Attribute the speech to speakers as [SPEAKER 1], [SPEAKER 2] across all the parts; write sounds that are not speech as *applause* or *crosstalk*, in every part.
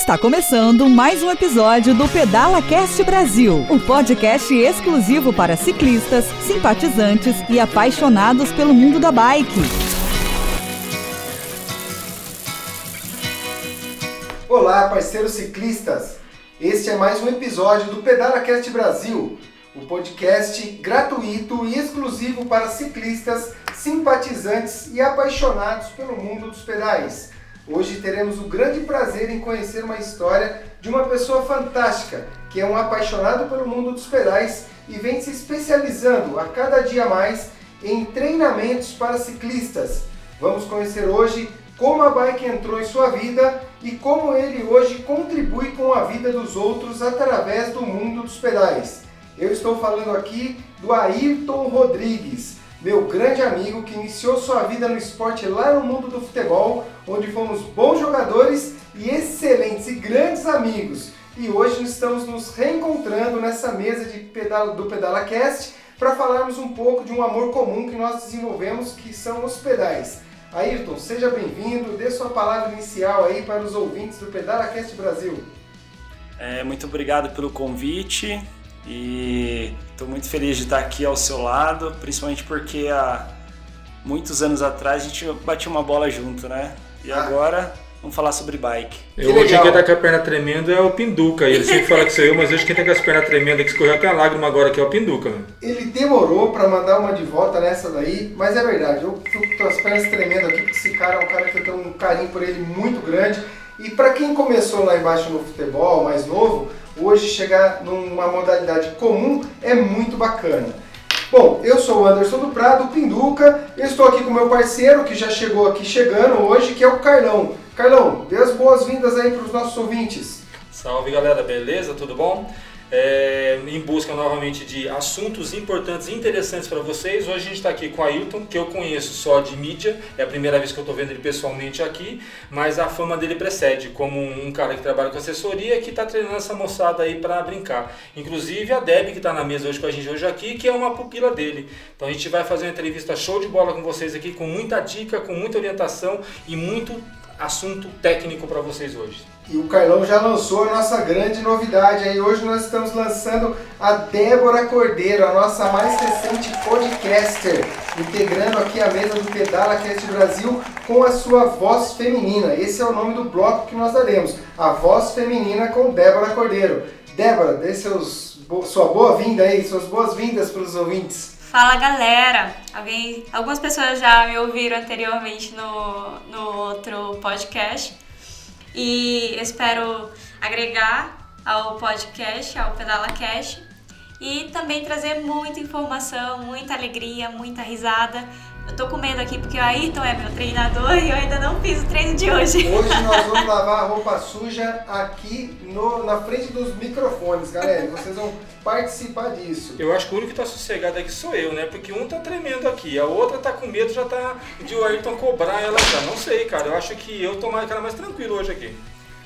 [SPEAKER 1] Está começando mais um episódio do Pedala Cast Brasil, o um podcast exclusivo para ciclistas, simpatizantes e apaixonados pelo mundo da bike.
[SPEAKER 2] Olá, parceiros ciclistas! Este é mais um episódio do Pedala Cast Brasil, o um podcast gratuito e exclusivo para ciclistas, simpatizantes e apaixonados pelo mundo dos pedais. Hoje teremos o grande prazer em conhecer uma história de uma pessoa fantástica, que é um apaixonado pelo mundo dos pedais e vem se especializando a cada dia mais em treinamentos para ciclistas. Vamos conhecer hoje como a bike entrou em sua vida e como ele hoje contribui com a vida dos outros através do mundo dos pedais. Eu estou falando aqui do Ayrton Rodrigues, meu grande amigo que iniciou sua vida no esporte lá no mundo do futebol, onde fomos bons jogadores e excelentes e grandes amigos. E hoje estamos nos reencontrando nessa mesa de pedala, do PedalaCast para falarmos um pouco de um amor comum que nós desenvolvemos, que são os pedais. Ayrton, seja bem-vindo, dê sua palavra inicial aí para os ouvintes do PedalaCast Brasil.
[SPEAKER 3] É, muito obrigado pelo convite e estou muito feliz de estar aqui ao seu lado, principalmente porque há muitos anos atrás a gente batia uma bola junto, né? E ah. agora vamos falar sobre bike.
[SPEAKER 4] Eu hoje quem tá com a perna tremendo é o Pinduca. Ele sempre fala que sou eu, mas hoje quem tá com as pernas tremendas que escorreu até a lágrima agora que é o Pinduca.
[SPEAKER 2] Ele demorou para mandar uma de volta nessa daí, mas é verdade. Eu fico com as pernas tremendo aqui porque esse cara é um cara que eu tenho um carinho por ele muito grande. E para quem começou lá embaixo no futebol, mais novo, hoje chegar numa modalidade comum é muito bacana. Bom, eu sou o Anderson do Prado, Pinduca, eu estou aqui com meu parceiro que já chegou aqui chegando hoje, que é o Carlão. Carlão, dê as boas-vindas aí para os nossos ouvintes.
[SPEAKER 5] Salve galera, beleza? Tudo bom? É, em busca novamente de assuntos importantes e interessantes para vocês. Hoje a gente está aqui com o Ailton, que eu conheço só de mídia, é a primeira vez que eu estou vendo ele pessoalmente aqui, mas a fama dele precede como um cara que trabalha com assessoria que está treinando essa moçada aí para brincar. Inclusive a Deb, que está na mesa hoje com a gente hoje aqui, que é uma pupila dele. Então a gente vai fazer uma entrevista show de bola com vocês aqui, com muita dica, com muita orientação e muito assunto técnico para vocês hoje.
[SPEAKER 2] E o Carlão já lançou a nossa grande novidade aí. Hoje nós estamos lançando a Débora Cordeiro, a nossa mais recente podcaster, integrando aqui a mesa do Pedala Cast Brasil com a sua voz feminina. Esse é o nome do bloco que nós daremos, a voz feminina com Débora Cordeiro. Débora, dê seus, sua boa-vinda aí, suas boas-vindas para os ouvintes.
[SPEAKER 6] Fala galera! Alguém, algumas pessoas já me ouviram anteriormente no, no outro podcast e espero agregar ao podcast, ao Pedala Cash. E também trazer muita informação, muita alegria, muita risada eu tô com medo aqui porque o Ayrton é meu treinador e eu ainda não fiz o treino de hoje.
[SPEAKER 2] Hoje nós *laughs* vamos lavar a roupa suja aqui no, na frente dos microfones, galera. Vocês vão participar disso.
[SPEAKER 5] Eu acho que o único que tá sossegado aqui sou eu, né? Porque um tá tremendo aqui, a outra tá com medo, já tá de o Ayrton cobrar ela já. Não sei, cara. Eu acho que eu tô mais, cara, mais tranquilo hoje aqui.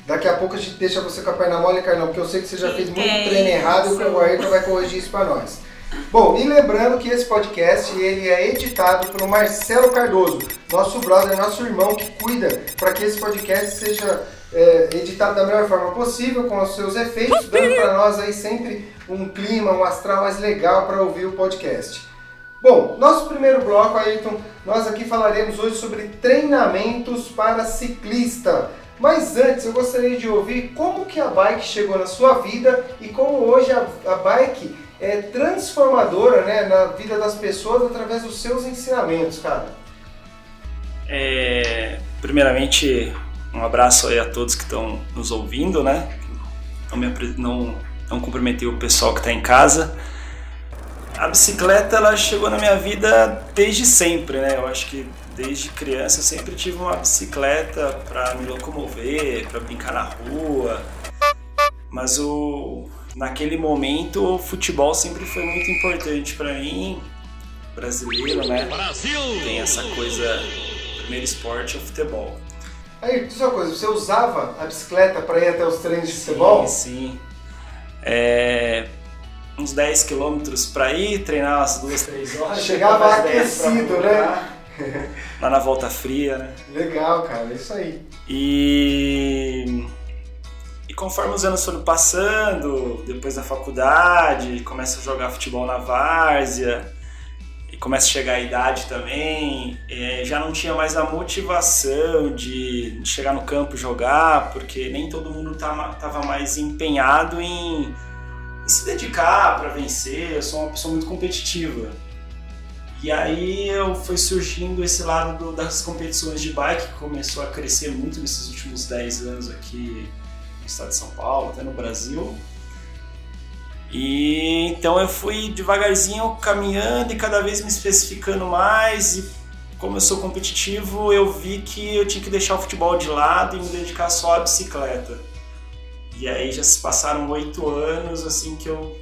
[SPEAKER 2] Daqui a pouco a gente deixa você com a perna mole, Carlão, porque eu sei que você já fez muito é treino errado e o Ayrton vai corrigir isso pra nós. Bom, e lembrando que esse podcast ele é editado pelo Marcelo Cardoso, nosso brother, nosso irmão que cuida para que esse podcast seja é, editado da melhor forma possível, com os seus efeitos, dando para nós aí sempre um clima, um astral mais legal para ouvir o podcast. Bom, nosso primeiro bloco, Ayrton, nós aqui falaremos hoje sobre treinamentos para ciclista. Mas antes eu gostaria de ouvir como que a bike chegou na sua vida e como hoje a, a bike é, transformadora né, na vida das pessoas através dos seus ensinamentos, cara?
[SPEAKER 3] É, primeiramente, um abraço aí a todos que estão nos ouvindo, né? Não, me, não, não cumprimentei o pessoal que está em casa. A bicicleta ela chegou na minha vida desde sempre, né? Eu acho que desde criança eu sempre tive uma bicicleta para me locomover, para brincar na rua. Mas o naquele momento o futebol sempre foi muito importante para mim, brasileiro, né? Brasil! Tem essa coisa, primeiro esporte é o futebol.
[SPEAKER 2] Aí, diz uma coisa, você usava a bicicleta para ir até os treinos de sim, futebol?
[SPEAKER 3] Sim, é, uns 10 quilômetros para ir, treinar umas duas, três horas.
[SPEAKER 2] Chegava aquecido, né?
[SPEAKER 3] Lá na volta fria, né?
[SPEAKER 2] Legal, cara, é isso aí.
[SPEAKER 3] E E conforme os anos foram passando, depois da faculdade, começa a jogar futebol na várzea, e começa a chegar a idade também, é, já não tinha mais a motivação de, chegar no campo jogar, porque nem todo mundo estava mais empenhado em, em se dedicar para vencer. Eu sou uma pessoa muito competitiva. E aí eu foi surgindo esse lado do, das competições de bike, que começou a crescer muito nesses últimos 10 anos aqui no estado de São Paulo, até no Brasil. E então eu fui devagarzinho caminhando e cada vez me especificando mais e como eu sou competitivo, eu vi que eu tinha que deixar o futebol de lado e me dedicar só à bicicleta. E aí já se passaram oito anos assim que eu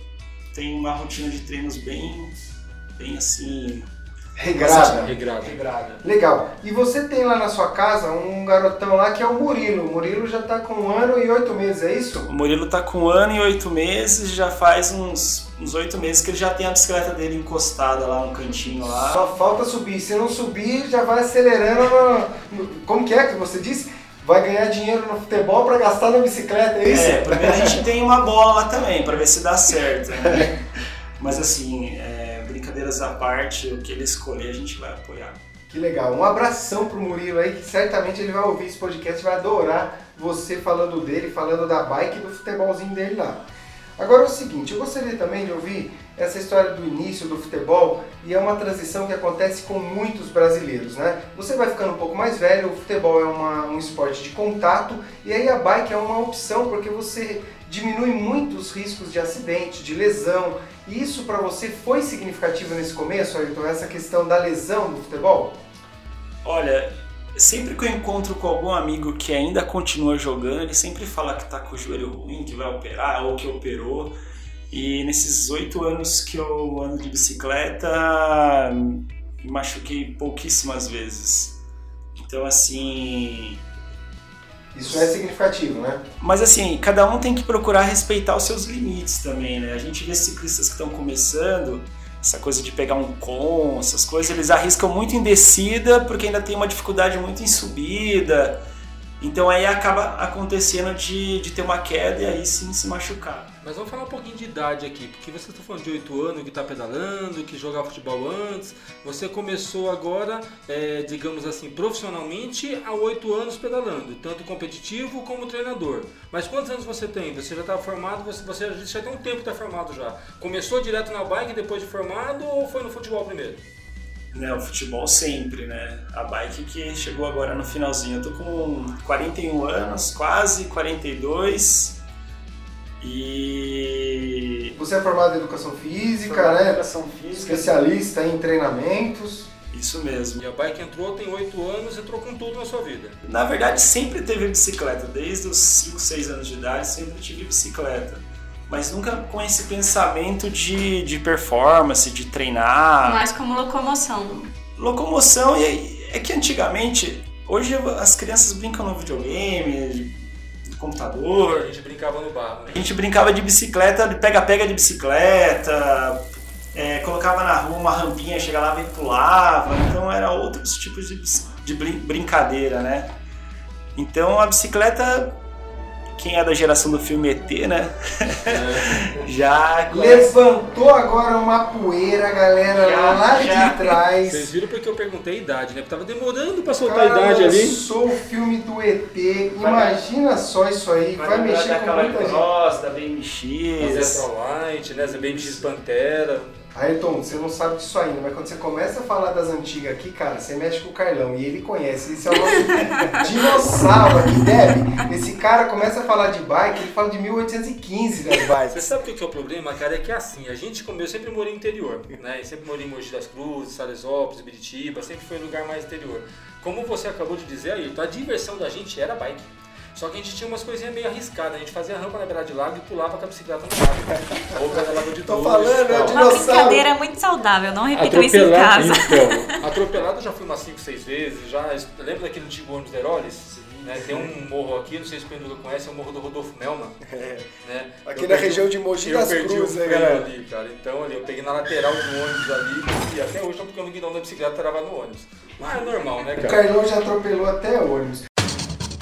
[SPEAKER 3] tenho uma rotina de treinos bem, bem assim
[SPEAKER 2] Regrada.
[SPEAKER 5] Regrada.
[SPEAKER 3] regrada.
[SPEAKER 2] Legal. E você tem lá na sua casa um garotão lá que é o Murilo. O Murilo já tá com um ano e oito meses, é isso?
[SPEAKER 3] O Murilo tá com um ano e oito meses, já faz uns uns oito meses que ele já tem a bicicleta dele encostada lá no cantinho lá.
[SPEAKER 2] Só falta subir. Se não subir, já vai acelerando. No... Como que é que você disse? Vai ganhar dinheiro no futebol para gastar na bicicleta, é isso?
[SPEAKER 3] É, primeiro a gente tem uma bola lá também, para ver se dá certo. Né? *laughs* Mas assim, é, brincadeiras à parte, o que ele escolher a gente vai apoiar.
[SPEAKER 2] Que legal. Um abração pro Murilo aí, que certamente ele vai ouvir esse podcast vai adorar você falando dele, falando da bike e do futebolzinho dele lá. Agora é o seguinte, eu gostaria também de ouvir essa história do início do futebol e é uma transição que acontece com muitos brasileiros, né? Você vai ficando um pouco mais velho, o futebol é uma, um esporte de contato e aí a bike é uma opção porque você diminui muito os riscos de acidente, de lesão. E isso para você foi significativo nesse começo, Ayrton, essa questão da lesão do futebol?
[SPEAKER 3] Olha, sempre que eu encontro com algum amigo que ainda continua jogando, ele sempre fala que tá com o joelho ruim, que vai operar ou que operou. E nesses oito anos que eu ando de bicicleta, me machuquei pouquíssimas vezes. Então, assim.
[SPEAKER 2] Isso é significativo, né?
[SPEAKER 3] Mas, assim, cada um tem que procurar respeitar os seus limites também, né? A gente vê ciclistas que estão começando essa coisa de pegar um com, essas coisas, eles arriscam muito em descida porque ainda tem uma dificuldade muito em subida. Então aí acaba acontecendo de, de ter uma queda e aí sim se machucar.
[SPEAKER 5] Mas vamos falar um pouquinho de idade aqui, porque você está falando de 8 anos, que está pedalando, que jogava futebol antes. Você começou agora, é, digamos assim, profissionalmente há 8 anos pedalando, tanto competitivo como treinador. Mas quantos anos você tem? Você já está formado, você, você já tem um tempo que está formado já. Começou direto na bike depois de formado ou foi no futebol primeiro?
[SPEAKER 3] Né, o futebol sempre, né? A bike que chegou agora no finalzinho. Eu tô com 41 anos, quase 42. E.
[SPEAKER 2] Você é formado em educação física,
[SPEAKER 3] Formado em
[SPEAKER 2] né?
[SPEAKER 3] Educação física.
[SPEAKER 2] Especialista em treinamentos.
[SPEAKER 3] Isso mesmo.
[SPEAKER 5] E a bike entrou, tem 8 anos, entrou com tudo na sua vida.
[SPEAKER 3] Na verdade, sempre teve bicicleta. Desde os 5, 6 anos de idade, sempre tive bicicleta. Mas nunca com esse pensamento de, de performance, de treinar.
[SPEAKER 6] Mais como locomoção.
[SPEAKER 3] Locomoção, e é que antigamente, hoje as crianças brincam no videogame, no
[SPEAKER 5] A
[SPEAKER 3] computador.
[SPEAKER 5] gente brincava no barro, né?
[SPEAKER 3] A gente brincava de bicicleta, de pega-pega de bicicleta, é, colocava na rua uma rampinha, chegava e pulava. Então era outros tipos de, de brin- brincadeira, né? Então a bicicleta, quem é da geração do filme ET, né? *laughs* Já conhece.
[SPEAKER 2] Levantou agora uma poeira, galera,
[SPEAKER 3] Já,
[SPEAKER 2] lá
[SPEAKER 3] já.
[SPEAKER 2] de trás.
[SPEAKER 5] Vocês viram porque eu perguntei a idade, né? Porque tava demorando pra soltar a
[SPEAKER 2] Cara,
[SPEAKER 5] idade ali.
[SPEAKER 2] lançou o filme do ET. Imagina só isso aí. Vai,
[SPEAKER 3] lembrar
[SPEAKER 2] mexer
[SPEAKER 3] da
[SPEAKER 2] com muita gente.
[SPEAKER 3] Cross, da
[SPEAKER 5] Zé
[SPEAKER 3] BMX.
[SPEAKER 5] Light, né? Zé BMX Pantera.
[SPEAKER 2] Ayrton, você não sabe disso ainda, mas quando você começa a falar das antigas aqui, cara, você mexe com o Carlão e ele conhece. Esse é o nosso *laughs* dinossauro aqui, Deb. Esse cara começa a falar de bike, ele fala de 1815 das
[SPEAKER 5] Você
[SPEAKER 2] bikes.
[SPEAKER 5] sabe o que que é o problema, cara? É que é assim, a gente, como eu sempre morei no interior, né? Eu sempre morei em Mogi das Cruzes, Salesópolis, Biritiba, sempre foi um lugar mais interior. Como você acabou de dizer, Ayrton, a diversão da gente era bike. Só que a gente tinha umas coisinhas meio arriscadas, a gente fazia rampa na beira de lago e pulava com a bicicleta no lago. Ou pela lago de
[SPEAKER 2] Tô
[SPEAKER 5] dois,
[SPEAKER 2] falando, é de-
[SPEAKER 6] Uma brincadeira muito saudável, não repitam isso em
[SPEAKER 5] Atropelado,
[SPEAKER 6] casa.
[SPEAKER 5] então. *laughs* Atropelado eu já fui umas 5, 6 vezes. Já, lembra daquele antigo ônibus da Heroles? Né, tem um morro aqui, não sei se o Pedro conhece, é o morro do Rodolfo Melman. *laughs* Né?
[SPEAKER 2] Aqui
[SPEAKER 5] Eu
[SPEAKER 2] na
[SPEAKER 5] perdi
[SPEAKER 2] região
[SPEAKER 5] o-
[SPEAKER 2] de Mogi
[SPEAKER 5] eu
[SPEAKER 2] das
[SPEAKER 5] perdi
[SPEAKER 2] Cruzes,
[SPEAKER 5] o
[SPEAKER 2] né,
[SPEAKER 5] ali, cara. Então ali, eu peguei na lateral do ônibus ali e até hoje eu tô ficando guidão da bicicleta trava no ônibus. Mas é normal, né,
[SPEAKER 2] O
[SPEAKER 5] cara?
[SPEAKER 2] Carlão já atropelou até ônibus.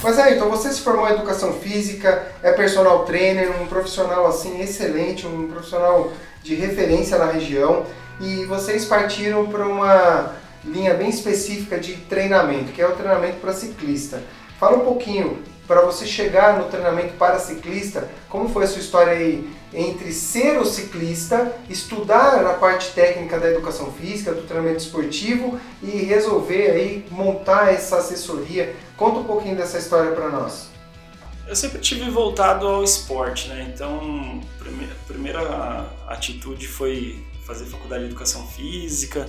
[SPEAKER 2] Mas aí, então você se formou em educação física, é personal trainer, um profissional assim excelente, um profissional de referência na região e vocês partiram para uma linha bem específica de treinamento, que é o treinamento para ciclista. Fala um pouquinho para você chegar no treinamento para ciclista, como foi a sua história aí entre ser o ciclista, estudar a parte técnica da educação física, do treinamento esportivo e resolver aí montar essa assessoria. Conta um pouquinho dessa história para nós.
[SPEAKER 3] Eu sempre tive voltado ao esporte, né? Então, a primeira atitude foi fazer faculdade de educação física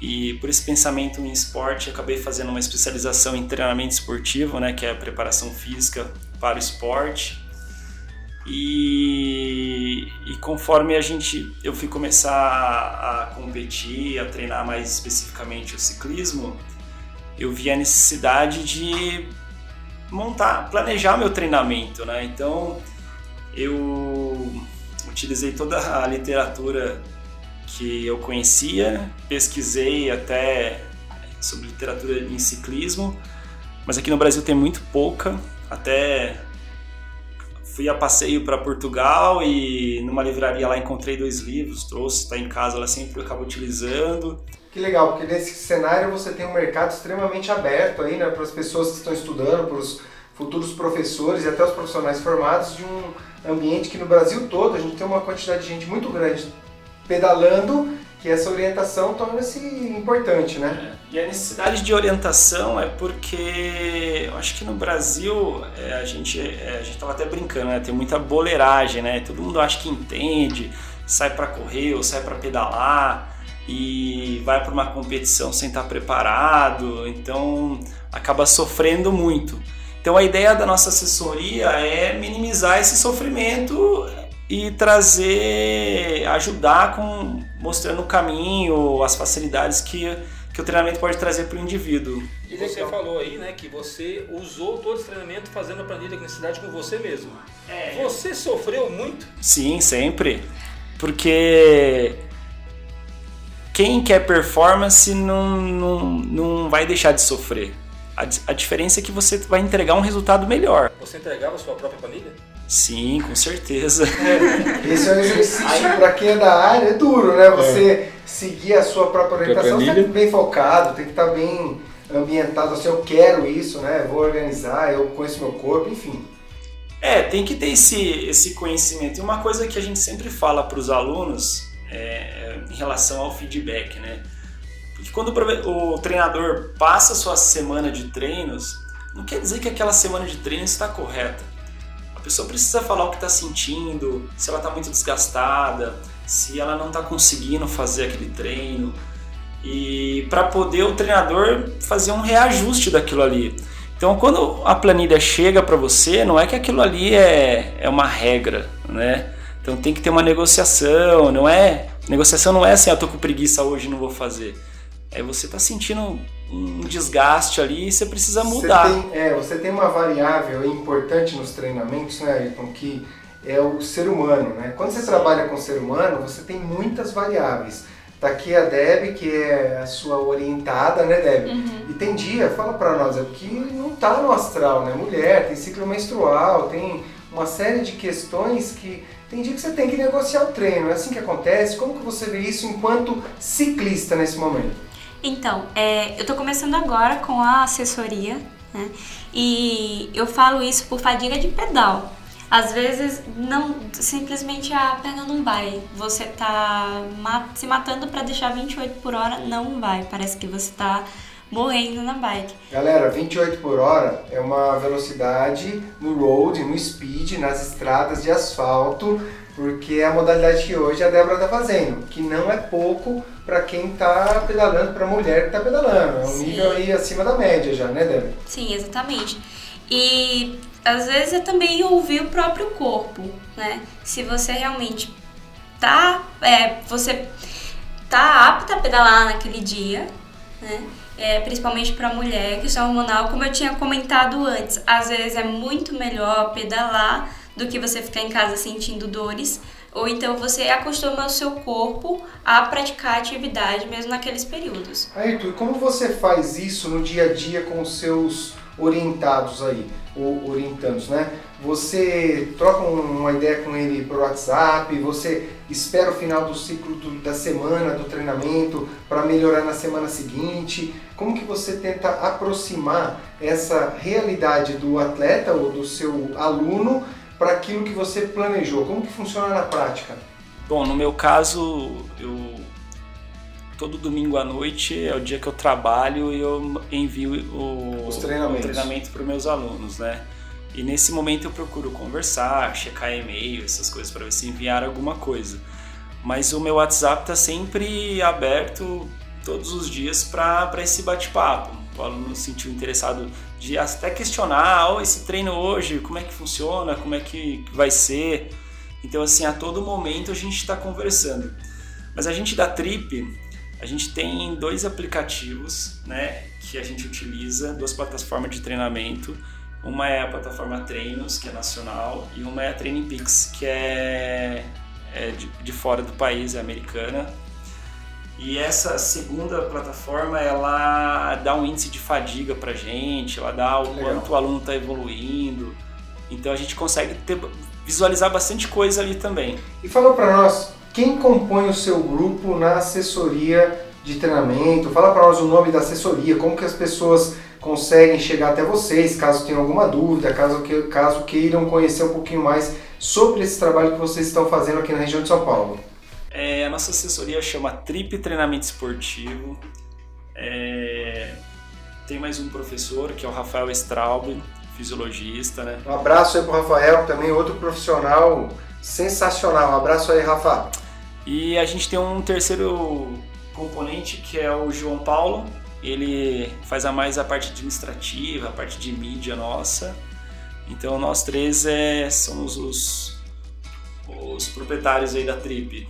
[SPEAKER 3] e por esse pensamento em esporte acabei fazendo uma especialização em treinamento esportivo, né, que é a preparação física para o esporte. E, e conforme a gente eu fui começar a, a competir, a treinar mais especificamente o ciclismo, eu vi a necessidade de montar, planejar meu treinamento, né? Então eu utilizei toda a literatura que eu conhecia, pesquisei até sobre literatura em ciclismo, mas aqui no Brasil tem muito pouca, até fui a passeio para Portugal e numa livraria lá encontrei dois livros, trouxe, está em casa, ela sempre acaba utilizando.
[SPEAKER 2] Que legal, porque nesse cenário você tem um mercado extremamente aberto aí, né, para as pessoas que estão estudando, para os futuros professores e até os profissionais formados de um ambiente que no Brasil todo a gente tem uma quantidade de gente muito grande pedalando, que essa orientação torna-se importante, né?
[SPEAKER 3] É. E a necessidade de orientação é porque eu acho que no Brasil é, a gente é, a gente estava até brincando, né? Tem muita boleiragem, né? Todo mundo acha que entende, sai para correr ou sai para pedalar e vai para uma competição sem estar preparado, então acaba sofrendo muito. Então a ideia da nossa assessoria é minimizar esse sofrimento e trazer, ajudar com mostrando o caminho, as facilidades que, que o treinamento pode trazer para o indivíduo.
[SPEAKER 5] E você falou aí, né, que você usou todo esse treinamento fazendo a planilha de necessidade com você mesmo. É. Você sofreu muito?
[SPEAKER 3] Sim, sempre. Porque quem quer performance não, não, não vai deixar de sofrer. A, a diferença é que você vai entregar um resultado melhor.
[SPEAKER 5] Você entregava a sua própria planilha?
[SPEAKER 3] Sim, com certeza.
[SPEAKER 2] Esse é um exercício para quem é da área, é duro, né? Você é. seguir a sua própria orientação, você tem que estar bem focado, tem que estar bem ambientado, assim, eu quero isso, né? Vou organizar, eu conheço meu corpo, enfim.
[SPEAKER 3] É, tem que ter esse, esse conhecimento. E uma coisa que a gente sempre fala para os alunos é, em relação ao feedback, né? Porque quando o treinador passa a sua semana de treinos, não quer dizer que aquela semana de treinos está correta pessoa precisa falar o que está sentindo, se ela está muito desgastada, se ela não está conseguindo fazer aquele treino e para poder o treinador fazer um reajuste daquilo ali. Então, quando a planilha chega para você, não é que aquilo ali é, é uma regra, né? Então tem que ter uma negociação, não é? Negociação não é assim, eu ah, tô com preguiça hoje, não vou fazer. É você tá sentindo um desgaste ali e você precisa mudar.
[SPEAKER 2] Você tem, é, você tem uma variável importante nos treinamentos, né, Ayrton, que é o ser humano, né? Quando você Sim. trabalha com o ser humano, você tem muitas variáveis. Tá aqui a Deb, que é a sua orientada, né, Deb? Uhum. E tem dia, fala para nós, é que não tá no astral, né? Mulher, tem ciclo menstrual, tem uma série de questões que tem dia que você tem que negociar o treino. É assim que acontece? Como que você vê isso enquanto ciclista nesse momento?
[SPEAKER 6] Então, é, eu estou começando agora com a assessoria, né? E eu falo isso por fadiga de pedal. Às vezes, não simplesmente a perna não vai. Você tá se matando para deixar 28 por hora, não vai. Parece que você tá morrendo na bike.
[SPEAKER 2] Galera, 28 por hora é uma velocidade no road, no speed, nas estradas de asfalto, porque é a modalidade que hoje a Débora está fazendo, que não é pouco para quem está pedalando, para a mulher que está pedalando. É um Sim. nível aí acima da média já, né, Débora?
[SPEAKER 6] Sim, exatamente. E às vezes é também ouvir o próprio corpo, né? Se você realmente tá, é, você tá apta a pedalar naquele dia, né? É, principalmente para mulher, questão hormonal, como eu tinha comentado antes, às vezes é muito melhor pedalar do que você ficar em casa sentindo dores, ou então você acostuma o seu corpo a praticar atividade mesmo naqueles períodos.
[SPEAKER 2] Ayrton, e como você faz isso no dia a dia com os seus orientados aí, ou orientandos, né? Você troca uma ideia com ele por WhatsApp, você espera o final do ciclo do, da semana do treinamento para melhorar na semana seguinte. Como que você tenta aproximar essa realidade do atleta ou do seu aluno para aquilo que você planejou? Como que funciona na prática?
[SPEAKER 3] Bom, no meu caso, eu todo domingo à noite é o dia que eu trabalho e eu envio o,
[SPEAKER 2] Os treinamentos.
[SPEAKER 3] o treinamento para os meus alunos, né? E nesse momento eu procuro conversar, checar e-mail, essas coisas para ver se enviaram alguma coisa. Mas o meu WhatsApp está sempre aberto todos os dias para esse bate-papo. O aluno se sentiu interessado de até questionar, oh, esse treino hoje, como é que funciona, como é que vai ser. Então assim, a todo momento a gente está conversando. Mas a gente da Trip, a gente tem dois aplicativos, né, que a gente utiliza, duas plataformas de treinamento. Uma é a plataforma Treinos, que é nacional, e uma é a Training Peaks, que é, é de, de fora do país, é americana. E essa segunda plataforma, ela dá um índice de fadiga pra gente, ela dá o
[SPEAKER 2] Legal.
[SPEAKER 3] quanto o aluno está evoluindo. Então a gente consegue ter, visualizar bastante coisa ali também.
[SPEAKER 2] E fala para nós, quem compõe o seu grupo na assessoria de treinamento? Fala para nós o nome da assessoria, como que as pessoas conseguem chegar até vocês, caso tenham alguma dúvida, caso, que, caso queiram conhecer um pouquinho mais sobre esse trabalho que vocês estão fazendo aqui na região de São Paulo.
[SPEAKER 3] É, a nossa assessoria chama Trip Treinamento Esportivo. É, tem mais um professor, que é o Rafael Straub, fisiologista, né?
[SPEAKER 2] Um abraço aí pro Rafael, também outro profissional sensacional. Um abraço aí, Rafa.
[SPEAKER 3] E a gente tem um terceiro componente que é o João Paulo. Ele faz a mais a parte administrativa, a parte de mídia nossa. Então nós três é, somos os, os proprietários aí da Trip.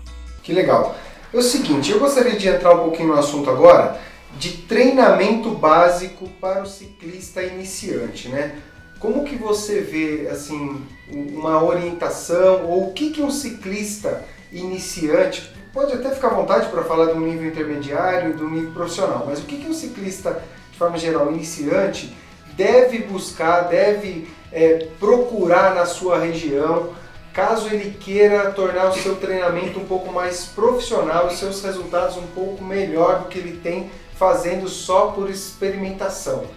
[SPEAKER 2] Que legal. É o seguinte, eu gostaria de entrar um pouquinho no assunto agora de treinamento básico para o ciclista iniciante, né? Como que você vê assim uma orientação ou o que que um ciclista iniciante pode até ficar à vontade para falar do nível intermediário e do nível profissional, mas o que que um ciclista de forma geral iniciante deve buscar, deve é, procurar na sua região caso ele queira tornar o seu treinamento um pouco mais profissional e seus resultados um pouco melhor do que ele tem fazendo só por experimentação.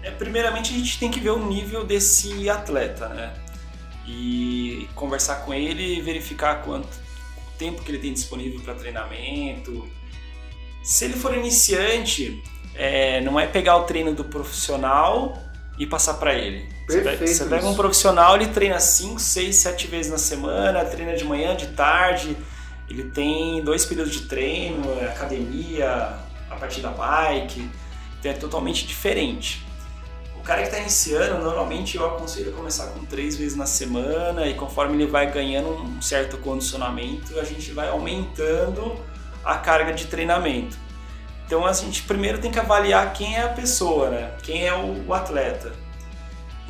[SPEAKER 3] É, primeiramente a gente tem que ver o nível desse atleta, né? E conversar com ele e verificar quanto o tempo que ele tem disponível para treinamento. Se ele for iniciante, é, não é pegar o treino do profissional e passar para ele. Você pega-
[SPEAKER 2] Perfeito
[SPEAKER 3] Você pega um profissional, ele treina 5, 6, 7 vezes na semana, treina de manhã, de tarde. Ele tem dois períodos de treino, é academia, a partir da bike. Então é totalmente diferente. O cara que está iniciando, normalmente eu aconselho a começar com três vezes na semana e conforme ele vai ganhando um certo condicionamento, a gente vai aumentando a carga de treinamento. Então a gente primeiro tem que avaliar quem é a pessoa, né? Quem é o atleta.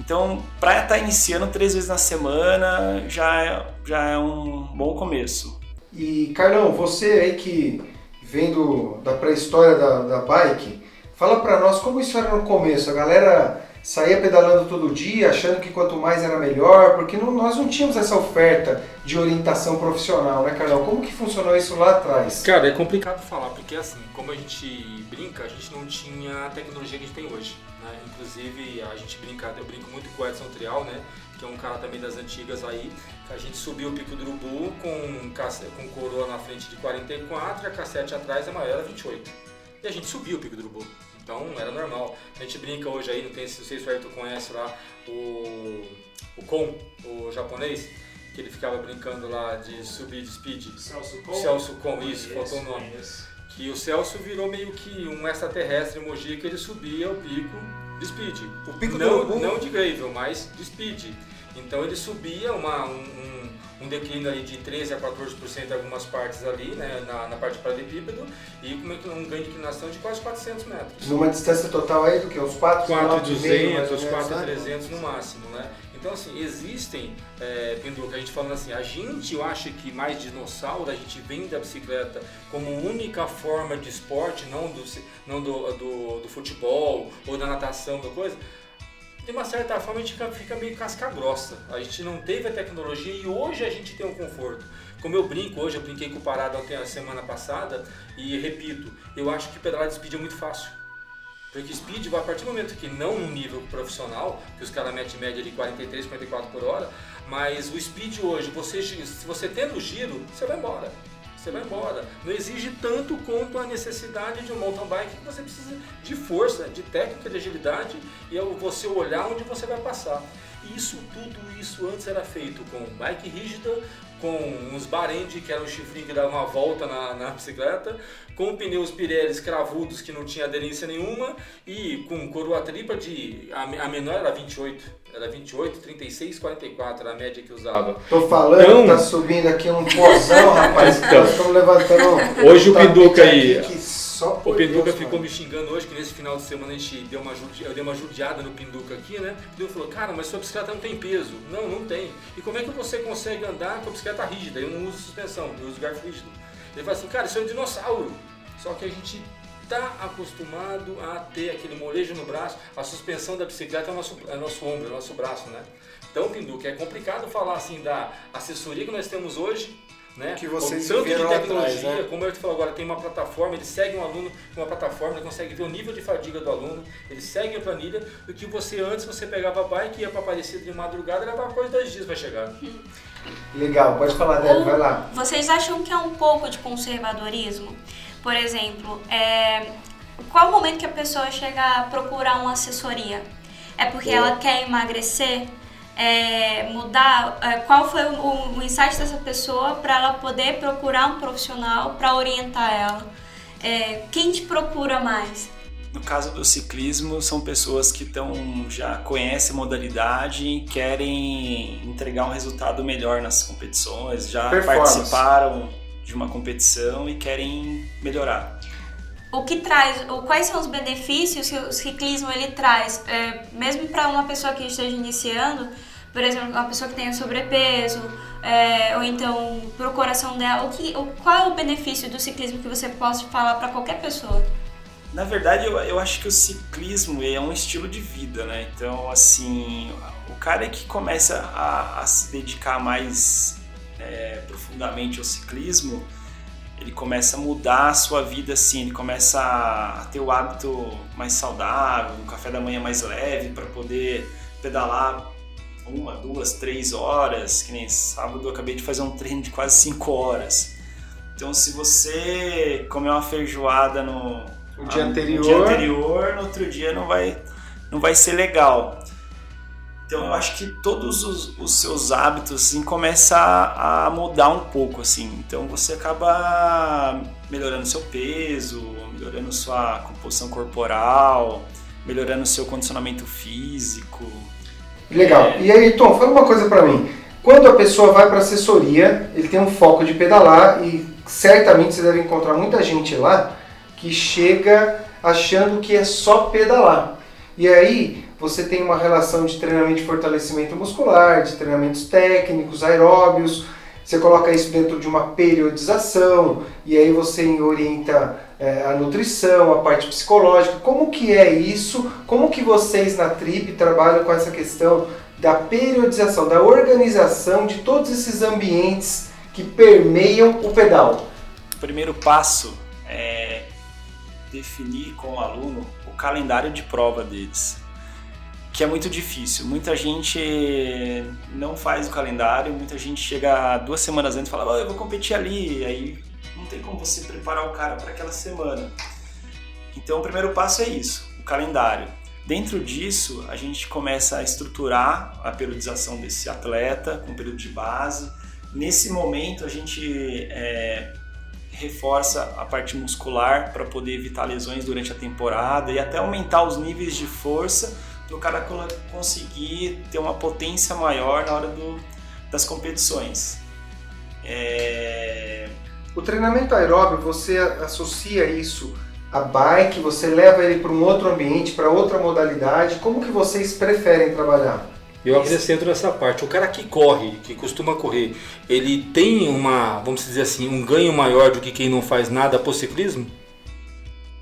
[SPEAKER 3] Então, para estar iniciando três vezes na semana já é, já é um bom começo.
[SPEAKER 2] E Carlão, você aí que vem do, da pré-história da, da bike, fala pra nós como isso era no começo. A galera saía pedalando todo dia, achando que quanto mais era melhor, porque não- nós não tínhamos essa oferta de orientação profissional, né, Carlão? Como que funcionou isso lá atrás?
[SPEAKER 5] Cara, é complicado falar, porque assim, como a gente brinca, a gente não tinha a tecnologia que a gente tem hoje. Né? Inclusive, a gente brinca, eu brinco muito com o Edson Trial, né? Que é um cara também das antigas aí, a gente subiu o pico do Urubu com, com coroa na frente de 44 e a cassete atrás, a maior era 28. E a gente subiu o pico do Urubu. Então era normal. A gente brinca hoje aí, não tem, se vocês Ayrton conhece lá o, o Kon, o japonês, que ele ficava brincando lá de subir de speed.
[SPEAKER 3] Celso
[SPEAKER 5] O Celso Com, isso, faltou o nome. Que o Celso virou meio que um extraterrestre em Mogi, que ele subia o pico de speed.
[SPEAKER 2] O pico
[SPEAKER 5] não,
[SPEAKER 2] do urubu?
[SPEAKER 5] Não de gravel, mas de speed. Então ele subia uma, um, um, um declínio ali de 13 a 14% em algumas partes ali, né, na, na parte paralelepípedo, e com um ganho de inclinação de quase 400 metros.
[SPEAKER 2] Numa distância total aí do que? Uns 4,
[SPEAKER 5] 4,200, 4,300 no máximo, né? Então, assim, existem, é, Pinduca, a gente falando assim, a gente, eu acho que mais dinossauro, a gente vem da bicicleta como única forma de esporte, não do, não do, do, do futebol ou da natação, da coisa, de uma certa forma a gente fica meio casca grossa. A gente não teve a tecnologia e hoje a gente tem o conforto. Como eu brinco hoje, eu brinquei com o Parado até a semana passada e repito, eu acho que pedalar de speed é muito fácil. Porque speed, a partir do momento que não no nível profissional, que os caras metem média de 43, 44 por hora, mas o speed hoje, você, se você tendo o giro, você vai embora você vai embora. Não exige tanto quanto a necessidade de um mountain bike que você precisa de força, de técnica, de agilidade e é você olhar onde você vai passar. Isso tudo isso antes era feito com bike rígida, com uns Barendi, que era um chifrinho que dava uma volta na, na bicicleta, com pneus Pirelli cravudos que não tinha aderência nenhuma e com coroa tripla de. A, a menor era 28. Era 28, 36, 44 era a média que usava.
[SPEAKER 2] Tô falando, então, tá subindo aqui um pozão, rapaz. Então, estamos levantando.
[SPEAKER 5] Hoje o Pinduca aí. O Pinduca Deus, ficou mano. me xingando hoje, que nesse final de semana a gente deu uma, eu dei uma judiada no Pinduca aqui, né? Ele falou, cara, mas sua bicicleta não tem peso. Não, não tem. E como é que você consegue andar com a bicicleta rígida? Eu não uso suspensão, eu uso garfo rígido. Ele falou assim, cara, isso é um dinossauro. Só que a gente está acostumado a ter aquele molejo no braço, a suspensão da bicicleta é o nosso, é nosso ombro, é o nosso braço, né? Então, Pinduca, é complicado falar assim da assessoria que nós temos hoje, né?
[SPEAKER 2] Que vocês
[SPEAKER 5] o tanto de tecnologia,
[SPEAKER 2] atrás, né?
[SPEAKER 5] como eu te falou agora, tem uma plataforma, ele segue um aluno com uma plataforma, ele consegue ver o nível de fadiga do aluno, ele segue a planilha, do que você antes você pegava a bike, ia para Aparecida de madrugada, levava coisa dois dias para chegar. *laughs*
[SPEAKER 2] Legal, pode falar, Débora, vai lá.
[SPEAKER 6] Vocês acham que é um pouco de conservadorismo? Por exemplo, é, qual o momento que a pessoa chega a procurar uma assessoria? É porque ela quer emagrecer? É, mudar? É, qual foi o, o, insight dessa pessoa para ela poder procurar um profissional para orientar ela? É, quem te procura mais?
[SPEAKER 3] No caso do ciclismo, são pessoas que estão já conhecem a modalidade e querem entregar um resultado melhor nas competições, já participaram de uma competição e querem melhorar.
[SPEAKER 6] O que traz, o, quais são os benefícios que o ciclismo ele traz, é, mesmo para uma pessoa que esteja iniciando, por exemplo, uma pessoa que tenha sobrepeso, é, ou então para o coração dela, o que, o, qual é o benefício do ciclismo que você possa falar para qualquer pessoa?
[SPEAKER 3] Na verdade, eu, eu acho que o ciclismo é um estilo de vida, né? Então, assim, o cara que começa a, a se dedicar mais é, profundamente ao ciclismo, ele começa a mudar a sua vida assim, ele começa a ter o hábito mais saudável, um café da manhã mais leve para poder pedalar uma, duas, três horas, que nem sábado eu acabei de fazer um treino de quase cinco horas. Então se você comer uma feijoada no,
[SPEAKER 2] o dia, anterior.
[SPEAKER 3] no dia anterior, no outro dia não vai, não vai ser legal. Então eu acho que todos os, os seus hábitos assim começam a, a, mudar um pouco assim. Então você acaba melhorando seu peso, melhorando sua composição corporal, melhorando seu condicionamento físico.
[SPEAKER 2] Legal. É... E aí, Tom, fala uma coisa para mim. Quando a pessoa vai para assessoria, ele tem um foco de pedalar e certamente você deve encontrar muita gente lá que chega achando que é só pedalar. E aí você tem uma relação de treinamento de fortalecimento muscular, de treinamentos técnicos, aeróbios, você coloca isso dentro de uma periodização e aí você orienta é, a nutrição, a parte psicológica. Como que é isso? Como que vocês na Trip trabalham com essa questão da periodização, da organização de todos esses ambientes que permeiam o pedal?
[SPEAKER 3] O primeiro passo é definir com o aluno o calendário de prova deles que é muito difícil. Muita gente não faz o calendário, muita gente chega duas semanas antes e fala, oh, eu vou competir ali, aí não tem como você preparar o cara para aquela semana. Então o primeiro passo é isso, o calendário. Dentro disso, a gente começa a estruturar a periodização desse atleta com período de base. Nesse momento, a gente é, reforça a parte muscular para poder evitar lesões durante a temporada e até aumentar os níveis de força para o cara conseguir ter uma potência maior na hora do, das competições. É...
[SPEAKER 2] O treinamento aeróbio, você associa isso a bike, você leva ele para um outro ambiente, para outra modalidade. Como que vocês preferem trabalhar?
[SPEAKER 5] Eu acrescento nessa parte. O cara que corre, que costuma correr, ele tem uma, vamos dizer assim, um ganho maior do que quem não faz nada pro ciclismo?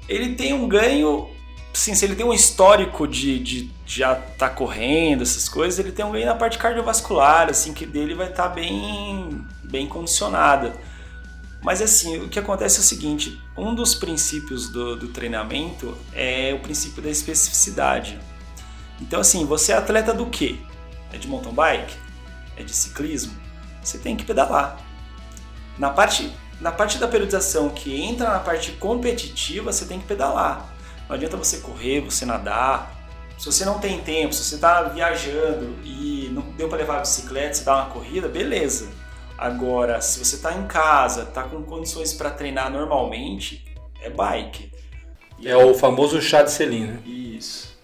[SPEAKER 3] Ele tem um ganho, sim, se ele tem um histórico de, de já tá correndo, essas coisas, ele tem um ganho na parte cardiovascular, assim, que dele vai estar tá bem, bem condicionada. Mas assim, o que acontece é o seguinte: um dos princípios do, do treinamento é o princípio da especificidade. Então, assim, você é atleta do quê? É de mountain bike? É de ciclismo? Você tem que pedalar. Na parte, na parte da periodização que entra na parte competitiva, você tem que pedalar. Não adianta você correr, você nadar. Se você não tem tempo, se você está viajando e não deu para levar a bicicleta, você dá uma corrida, beleza. Agora, se você está em casa, está com condições para treinar normalmente, é bike.
[SPEAKER 5] E é o famoso chá de selim, né?
[SPEAKER 3] Isso.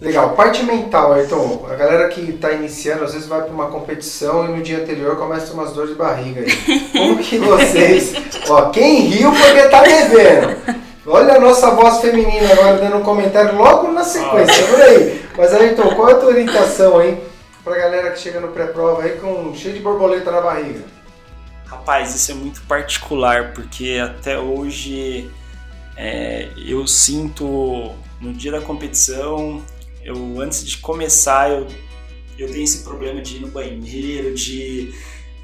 [SPEAKER 2] Legal, parte mental, Ayrton. A galera que está iniciando, às vezes vai para uma competição e no dia anterior começa a ter umas dores de barriga aí. Como que *laughs* vocês. Ó, quem riu porque tá devendo. Olha a nossa voz feminina agora dando um comentário logo na sequência, por aí. Mas Ayrton, qual é a tua orientação aí pra galera que chega no pré-prova aí com cheio de borboleta na barriga?
[SPEAKER 3] Rapaz, isso é muito particular, porque até hoje é, eu sinto no dia da competição eu antes de começar eu, eu tenho esse problema de ir no banheiro, de,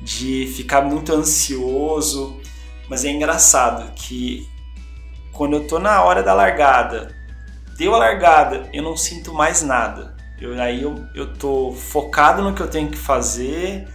[SPEAKER 3] de ficar muito ansioso, mas é engraçado que quando eu tô na hora da largada, deu a largada, eu não sinto mais nada. Eu, aí eu, eu tô focado no que eu tenho que fazer,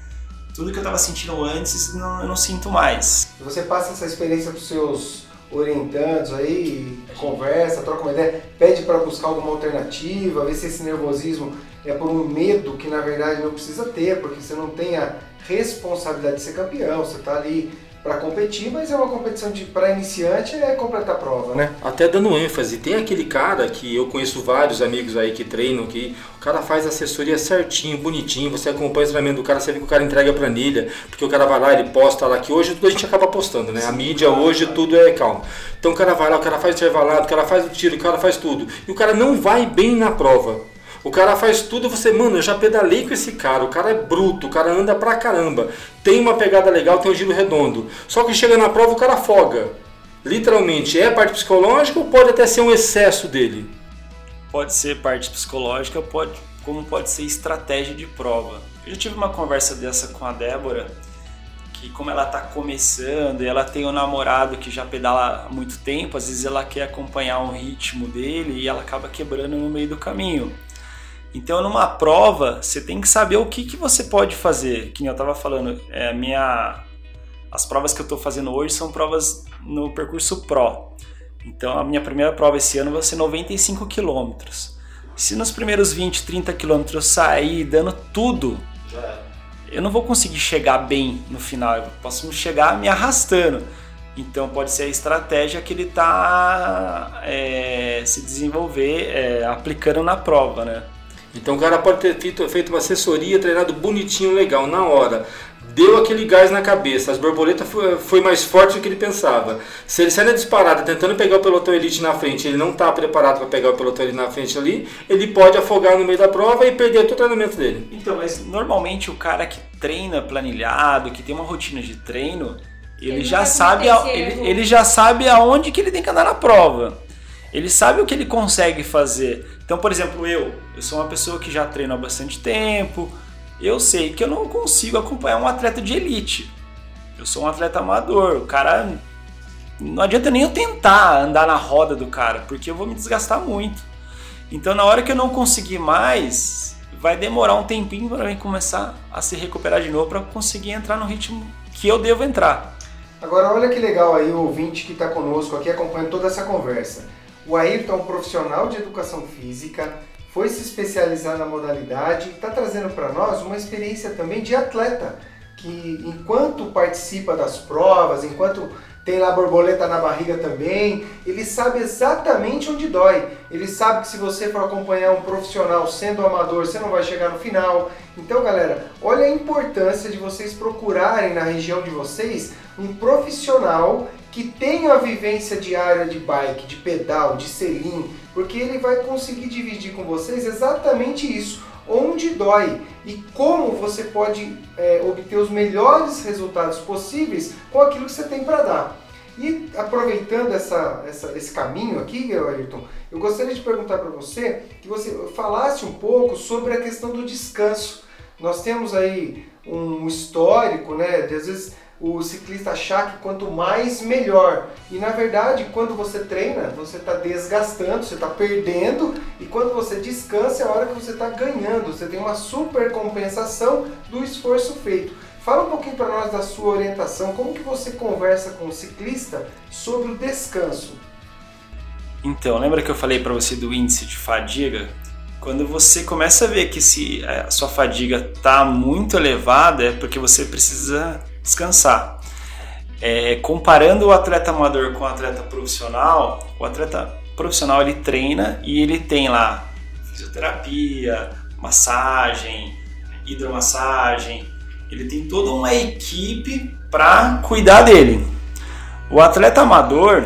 [SPEAKER 3] tudo que eu tava sentindo antes não, eu não sinto mais.
[SPEAKER 2] Você passa essa experiência pros seus orientandos aí, conversa, troca uma ideia, pede para buscar alguma alternativa, ver se esse nervosismo é por um medo que na verdade não precisa ter, porque você não tem a responsabilidade de ser campeão, você está ali para competir, mas é uma competição de para iniciante é completar a prova, né?
[SPEAKER 5] Até dando ênfase, tem aquele cara que eu conheço vários amigos aí que treinam que o cara faz assessoria certinho, bonitinho, você acompanha o treinamento do cara, você vê que o cara entrega a planilha, porque o cara vai lá, ele posta lá que hoje tudo a gente acaba postando, né? A mídia hoje tudo é calmo. Então o cara vai lá, o cara faz intervalado, o cara faz o tiro, o cara faz tudo. E o cara não vai bem na prova. O cara faz tudo, você, mano, eu já pedalei com esse cara, o cara é bruto, o cara anda pra caramba, tem uma pegada legal, tem um giro redondo. Só que chega na prova o cara afoga. Literalmente, é parte psicológica ou pode até ser um excesso dele?
[SPEAKER 3] Pode ser parte psicológica, pode, como pode ser estratégia de prova. Eu já tive uma conversa dessa com a Débora, que como ela está começando e ela tem um namorado que já pedala há muito tempo, às vezes ela quer acompanhar o ritmo dele e ela acaba quebrando no meio do caminho. Então, numa prova, você tem que saber o que, que você pode fazer. Que eu estava falando, é, minha, as provas que eu estou fazendo hoje são provas no percurso Pro. Então, a minha primeira prova esse ano vai ser 95 quilômetros. Se nos primeiros 20, 30 quilômetros eu sair dando tudo, eu não vou conseguir chegar bem no final. Eu posso chegar me arrastando. Então pode ser a estratégia que ele está é, se desenvolver, é, aplicando na prova, né?
[SPEAKER 5] Então o cara pode ter feito, feito uma assessoria, treinado bonitinho, legal, na hora. Deu aquele gás na cabeça, as borboletas foi, foi mais forte do que ele pensava. Se ele sai na disparada tentando pegar o pelotão elite na frente, ele não está preparado para pegar o pelotão elite na frente ali, ele pode afogar no meio da prova e perder todo o treinamento dele.
[SPEAKER 3] Então, mas normalmente o cara que treina planilhado, que tem uma rotina de treino, ele, ele já sabe a, ele, ele já sabe aonde que ele tem que andar na prova. Ele sabe o que ele consegue fazer. Então, por exemplo, eu, eu sou uma pessoa que já treino há bastante tempo. Eu sei que eu não consigo acompanhar um atleta de elite. Eu sou um atleta amador. O cara não adianta nem eu tentar andar na roda do cara, porque eu vou me desgastar muito. Então, na hora que eu não conseguir mais, vai demorar um tempinho para mim começar a se recuperar de novo para conseguir entrar no ritmo que eu devo entrar.
[SPEAKER 2] Agora, olha que legal aí o ouvinte que está conosco aqui acompanhando toda essa conversa. O Ayrton é um profissional de educação física, foi se especializar na modalidade e está trazendo para nós uma experiência também de atleta, que enquanto participa das provas, enquanto tem lá borboleta na barriga também. Ele sabe exatamente onde dói. Ele sabe que se você for acompanhar um profissional sendo amador, você não vai chegar no final. Então, galera, olha a importância de vocês procurarem na região de vocês um profissional que tenha a vivência diária de bike, de pedal, de selim, porque ele vai conseguir dividir com vocês exatamente isso onde dói e como você pode é, obter os melhores resultados possíveis com aquilo que você tem para dar. E aproveitando essa, essa, esse caminho aqui, Ayrton, eu gostaria de perguntar para você que você falasse um pouco sobre a questão do descanso. Nós temos aí um histórico, né? De, às vezes o ciclista achar que quanto mais melhor. E na verdade, quando você treina, você está desgastando, você está perdendo, e quando você descansa é a hora que você está ganhando. Você tem uma super compensação do esforço feito. Fala um pouquinho para nós da sua orientação, como que você conversa com o ciclista sobre o descanso?
[SPEAKER 3] Então, lembra que eu falei para você do índice de fadiga? Quando você começa a ver que se é, a sua fadiga está muito elevada, é porque você precisa descansar. É, comparando o atleta amador com o atleta profissional, o atleta profissional ele treina e ele tem lá fisioterapia, massagem, hidromassagem, ele tem toda uma equipe para cuidar dele. O atleta amador,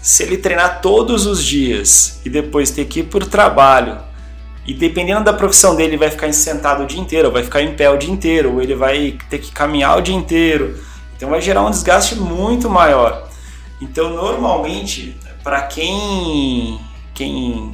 [SPEAKER 3] se ele treinar todos os dias e depois ter que ir para o trabalho, e dependendo da profissão dele, ele vai ficar sentado o dia inteiro, ou vai ficar em pé o dia inteiro, ou ele vai ter que caminhar o dia inteiro. Então vai gerar um desgaste muito maior. Então, normalmente, para quem, quem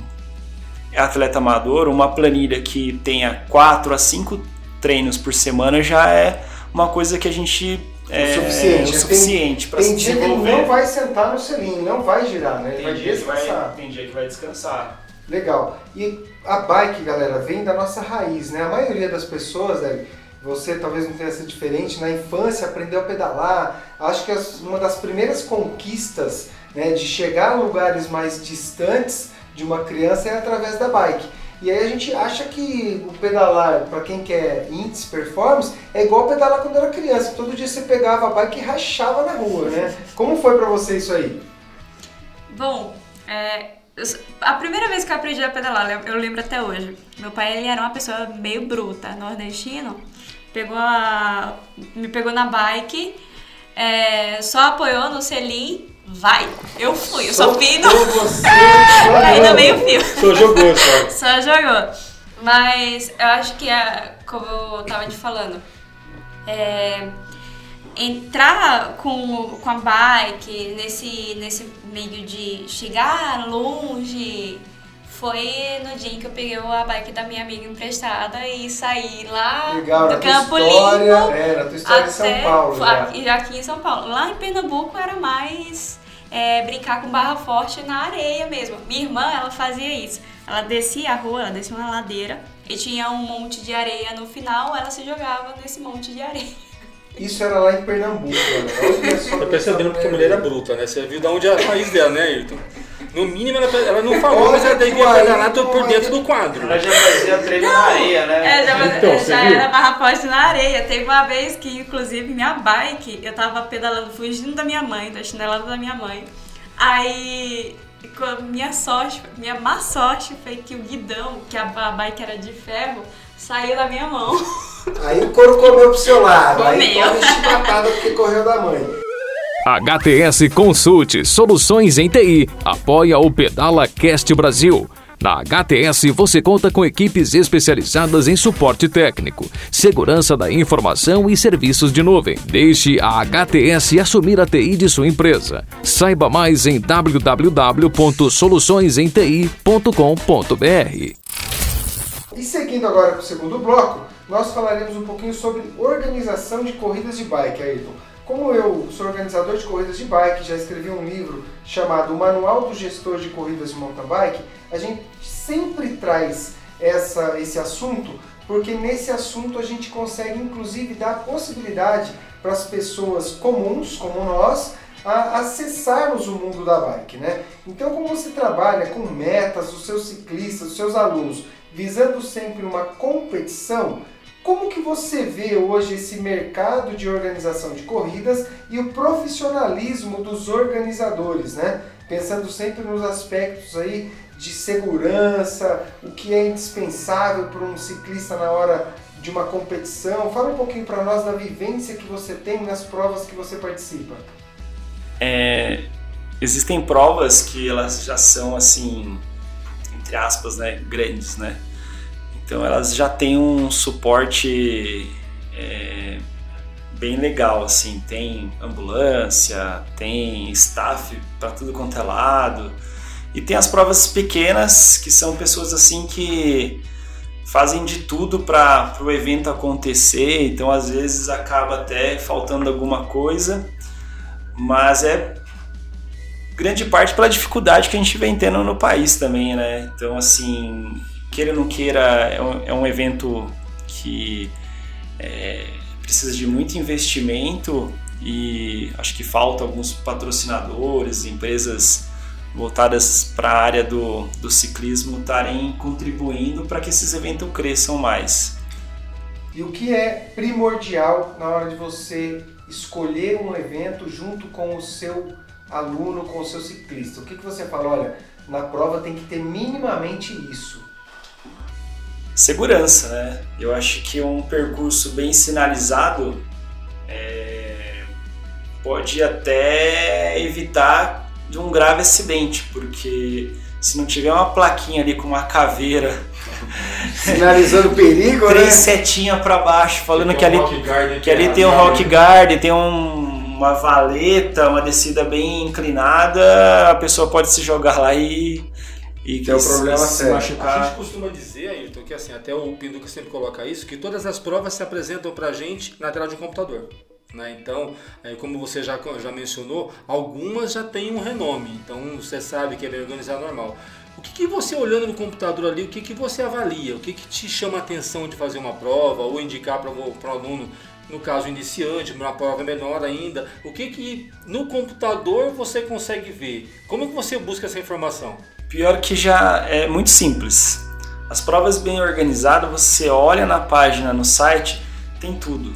[SPEAKER 3] é atleta amador, uma planilha que tenha 4 a 5 treinos por semana já é uma coisa que a gente é,
[SPEAKER 2] o suficiente,
[SPEAKER 3] é o suficiente para se
[SPEAKER 2] desenvolver. Tem dia que ele não vai sentar no selim, não vai girar, né? Ele
[SPEAKER 3] tem
[SPEAKER 2] vai
[SPEAKER 3] dia
[SPEAKER 2] descansar.
[SPEAKER 3] Que vai, tem dia que vai descansar.
[SPEAKER 2] Legal. E a bike, galera, vem da nossa raiz, né? A maioria das pessoas, né, você talvez não tenha sido diferente, na infância aprendeu a pedalar. Acho que as, uma das primeiras conquistas né, de chegar a lugares mais distantes de uma criança é através da bike. E aí a gente acha que o pedalar, para quem quer índice performance, é igual pedalar quando era criança. Todo dia você pegava a bike e rachava na rua, né? Como foi para você isso aí?
[SPEAKER 6] Bom, é, a primeira vez que eu aprendi a pedalar, eu lembro até hoje. Meu pai ele era uma pessoa meio bruta, nordestino. Pegou a, me pegou na bike, é, só apoiou no selim, vai. Eu fui, eu só vi no... Ainda *laughs* meio fio.
[SPEAKER 5] Só jogou, só. *laughs*
[SPEAKER 6] só jogou. Mas eu acho que, é, como eu tava te falando, é, entrar com, com a bike nesse, nesse meio de chegar longe foi no dia em que eu peguei a bike da minha amiga emprestada e saí lá
[SPEAKER 2] Legal,
[SPEAKER 6] do Campo
[SPEAKER 2] história,
[SPEAKER 6] Limpo.
[SPEAKER 2] É, na tua história
[SPEAKER 6] até,
[SPEAKER 2] em São Paulo.
[SPEAKER 6] Já. aqui em São Paulo. Lá em Pernambuco era mais é, brincar com barra forte na areia mesmo. Minha irmã, ela fazia isso. Ela descia a rua, ela descia uma ladeira e tinha um monte de areia no final, ela se jogava nesse monte de areia.
[SPEAKER 2] Isso era lá em Pernambuco,
[SPEAKER 5] Tá percebendo porque a mulher é bruta, né? Você viu de onde é a raiz dela, né, Ayrton? No mínimo ela, ela não falou, mas ela devia pedalar por dentro do quadro.
[SPEAKER 3] Ela já fazia treino na areia, né?
[SPEAKER 6] É, já,
[SPEAKER 5] Então,
[SPEAKER 6] já era barra forte na areia. Teve uma vez que, inclusive, minha bike, eu tava pedalando, fugindo da minha mãe, da chinelada da minha mãe. Aí, minha sorte, minha má sorte foi que o guidão, que a bike era de ferro, saiu da minha mão. *laughs*
[SPEAKER 2] Aí o couro comeu pro seu lado. Aí toma chibatada porque correu da mãe.
[SPEAKER 7] HTS Consulte Soluções em TI apoia o Pedala Cast Brasil. Na HTS você conta com equipes especializadas em suporte técnico, segurança da informação e serviços de nuvem. Deixe a HTS assumir a TI de sua empresa. Saiba mais em www.soluçõesemti.com.br.
[SPEAKER 2] E seguindo agora para o segundo bloco, nós falaremos um pouquinho sobre organização de corridas de bike, Ayrton. Como eu sou organizador de corridas de bike, já escrevi um livro chamado Manual do Gestor de Corridas de Mountain Bike, a gente sempre traz essa, esse assunto, porque nesse assunto a gente consegue inclusive dar possibilidade para as pessoas comuns, como nós, a acessarmos o mundo da bike, né? Então, como você trabalha com metas dos seus ciclistas, dos seus alunos, visando sempre uma competição, Como que você vê hoje esse mercado de organização de corridas e o profissionalismo dos organizadores, né? Pensando sempre nos aspectos aí de segurança, o que é indispensável para um ciclista na hora de uma competição. Fala um pouquinho para nós da vivência que você tem nas provas que você participa.
[SPEAKER 3] É, existem provas que elas já são assim, entre aspas, né, grandes, né? Então elas já têm um suporte é, bem legal, assim, tem ambulância, tem staff para tudo quanto é lado. E tem as provas pequenas, que são pessoas assim que fazem de tudo para o evento acontecer, então às vezes acaba até faltando alguma coisa, mas é grande parte pela dificuldade que a gente vem tendo no país também, né? Então, assim, queira ou não queira, é um, é um evento que é, precisa de muito investimento e acho que falta alguns patrocinadores, empresas voltadas para a área do, do ciclismo estarem contribuindo para que esses eventos cresçam mais.
[SPEAKER 2] E o que é primordial na hora de você escolher um evento junto com o seu aluno, com o seu ciclista? O que, que você fala? Olha, na prova tem que ter minimamente isso.
[SPEAKER 3] Segurança, né? Eu acho que um percurso bem sinalizado é, pode até evitar de um grave acidente, porque se não tiver uma plaquinha ali com uma caveira *laughs*
[SPEAKER 2] sinalizando perigo, *laughs*
[SPEAKER 3] três
[SPEAKER 2] né?
[SPEAKER 3] setinhas para baixo, falando que,
[SPEAKER 5] que,
[SPEAKER 3] ali,
[SPEAKER 5] guard,
[SPEAKER 3] que ali tem um rock guard, tem um, uma valeta, uma descida bem inclinada, a pessoa pode se jogar lá e e
[SPEAKER 2] que é o problema
[SPEAKER 3] se,
[SPEAKER 2] sério.
[SPEAKER 3] machucar.
[SPEAKER 5] A gente costuma dizer, Ayrton, que assim, até o Pinduca sempre coloca isso, que todas as provas se apresentam pra gente na tela de um computador. Né? Então, como você já, já mencionou, algumas já têm um renome, então você sabe que é bem organizado normal. O que, que você olhando no computador ali, o que, que você avalia? O que, que te chama a atenção de fazer uma prova ou indicar para o aluno, no caso iniciante, uma prova menor ainda? O que, que no computador você consegue ver? Como que você busca essa informação?
[SPEAKER 3] Pior que já é muito simples. As provas bem organizadas, você olha na página, no site, tem tudo.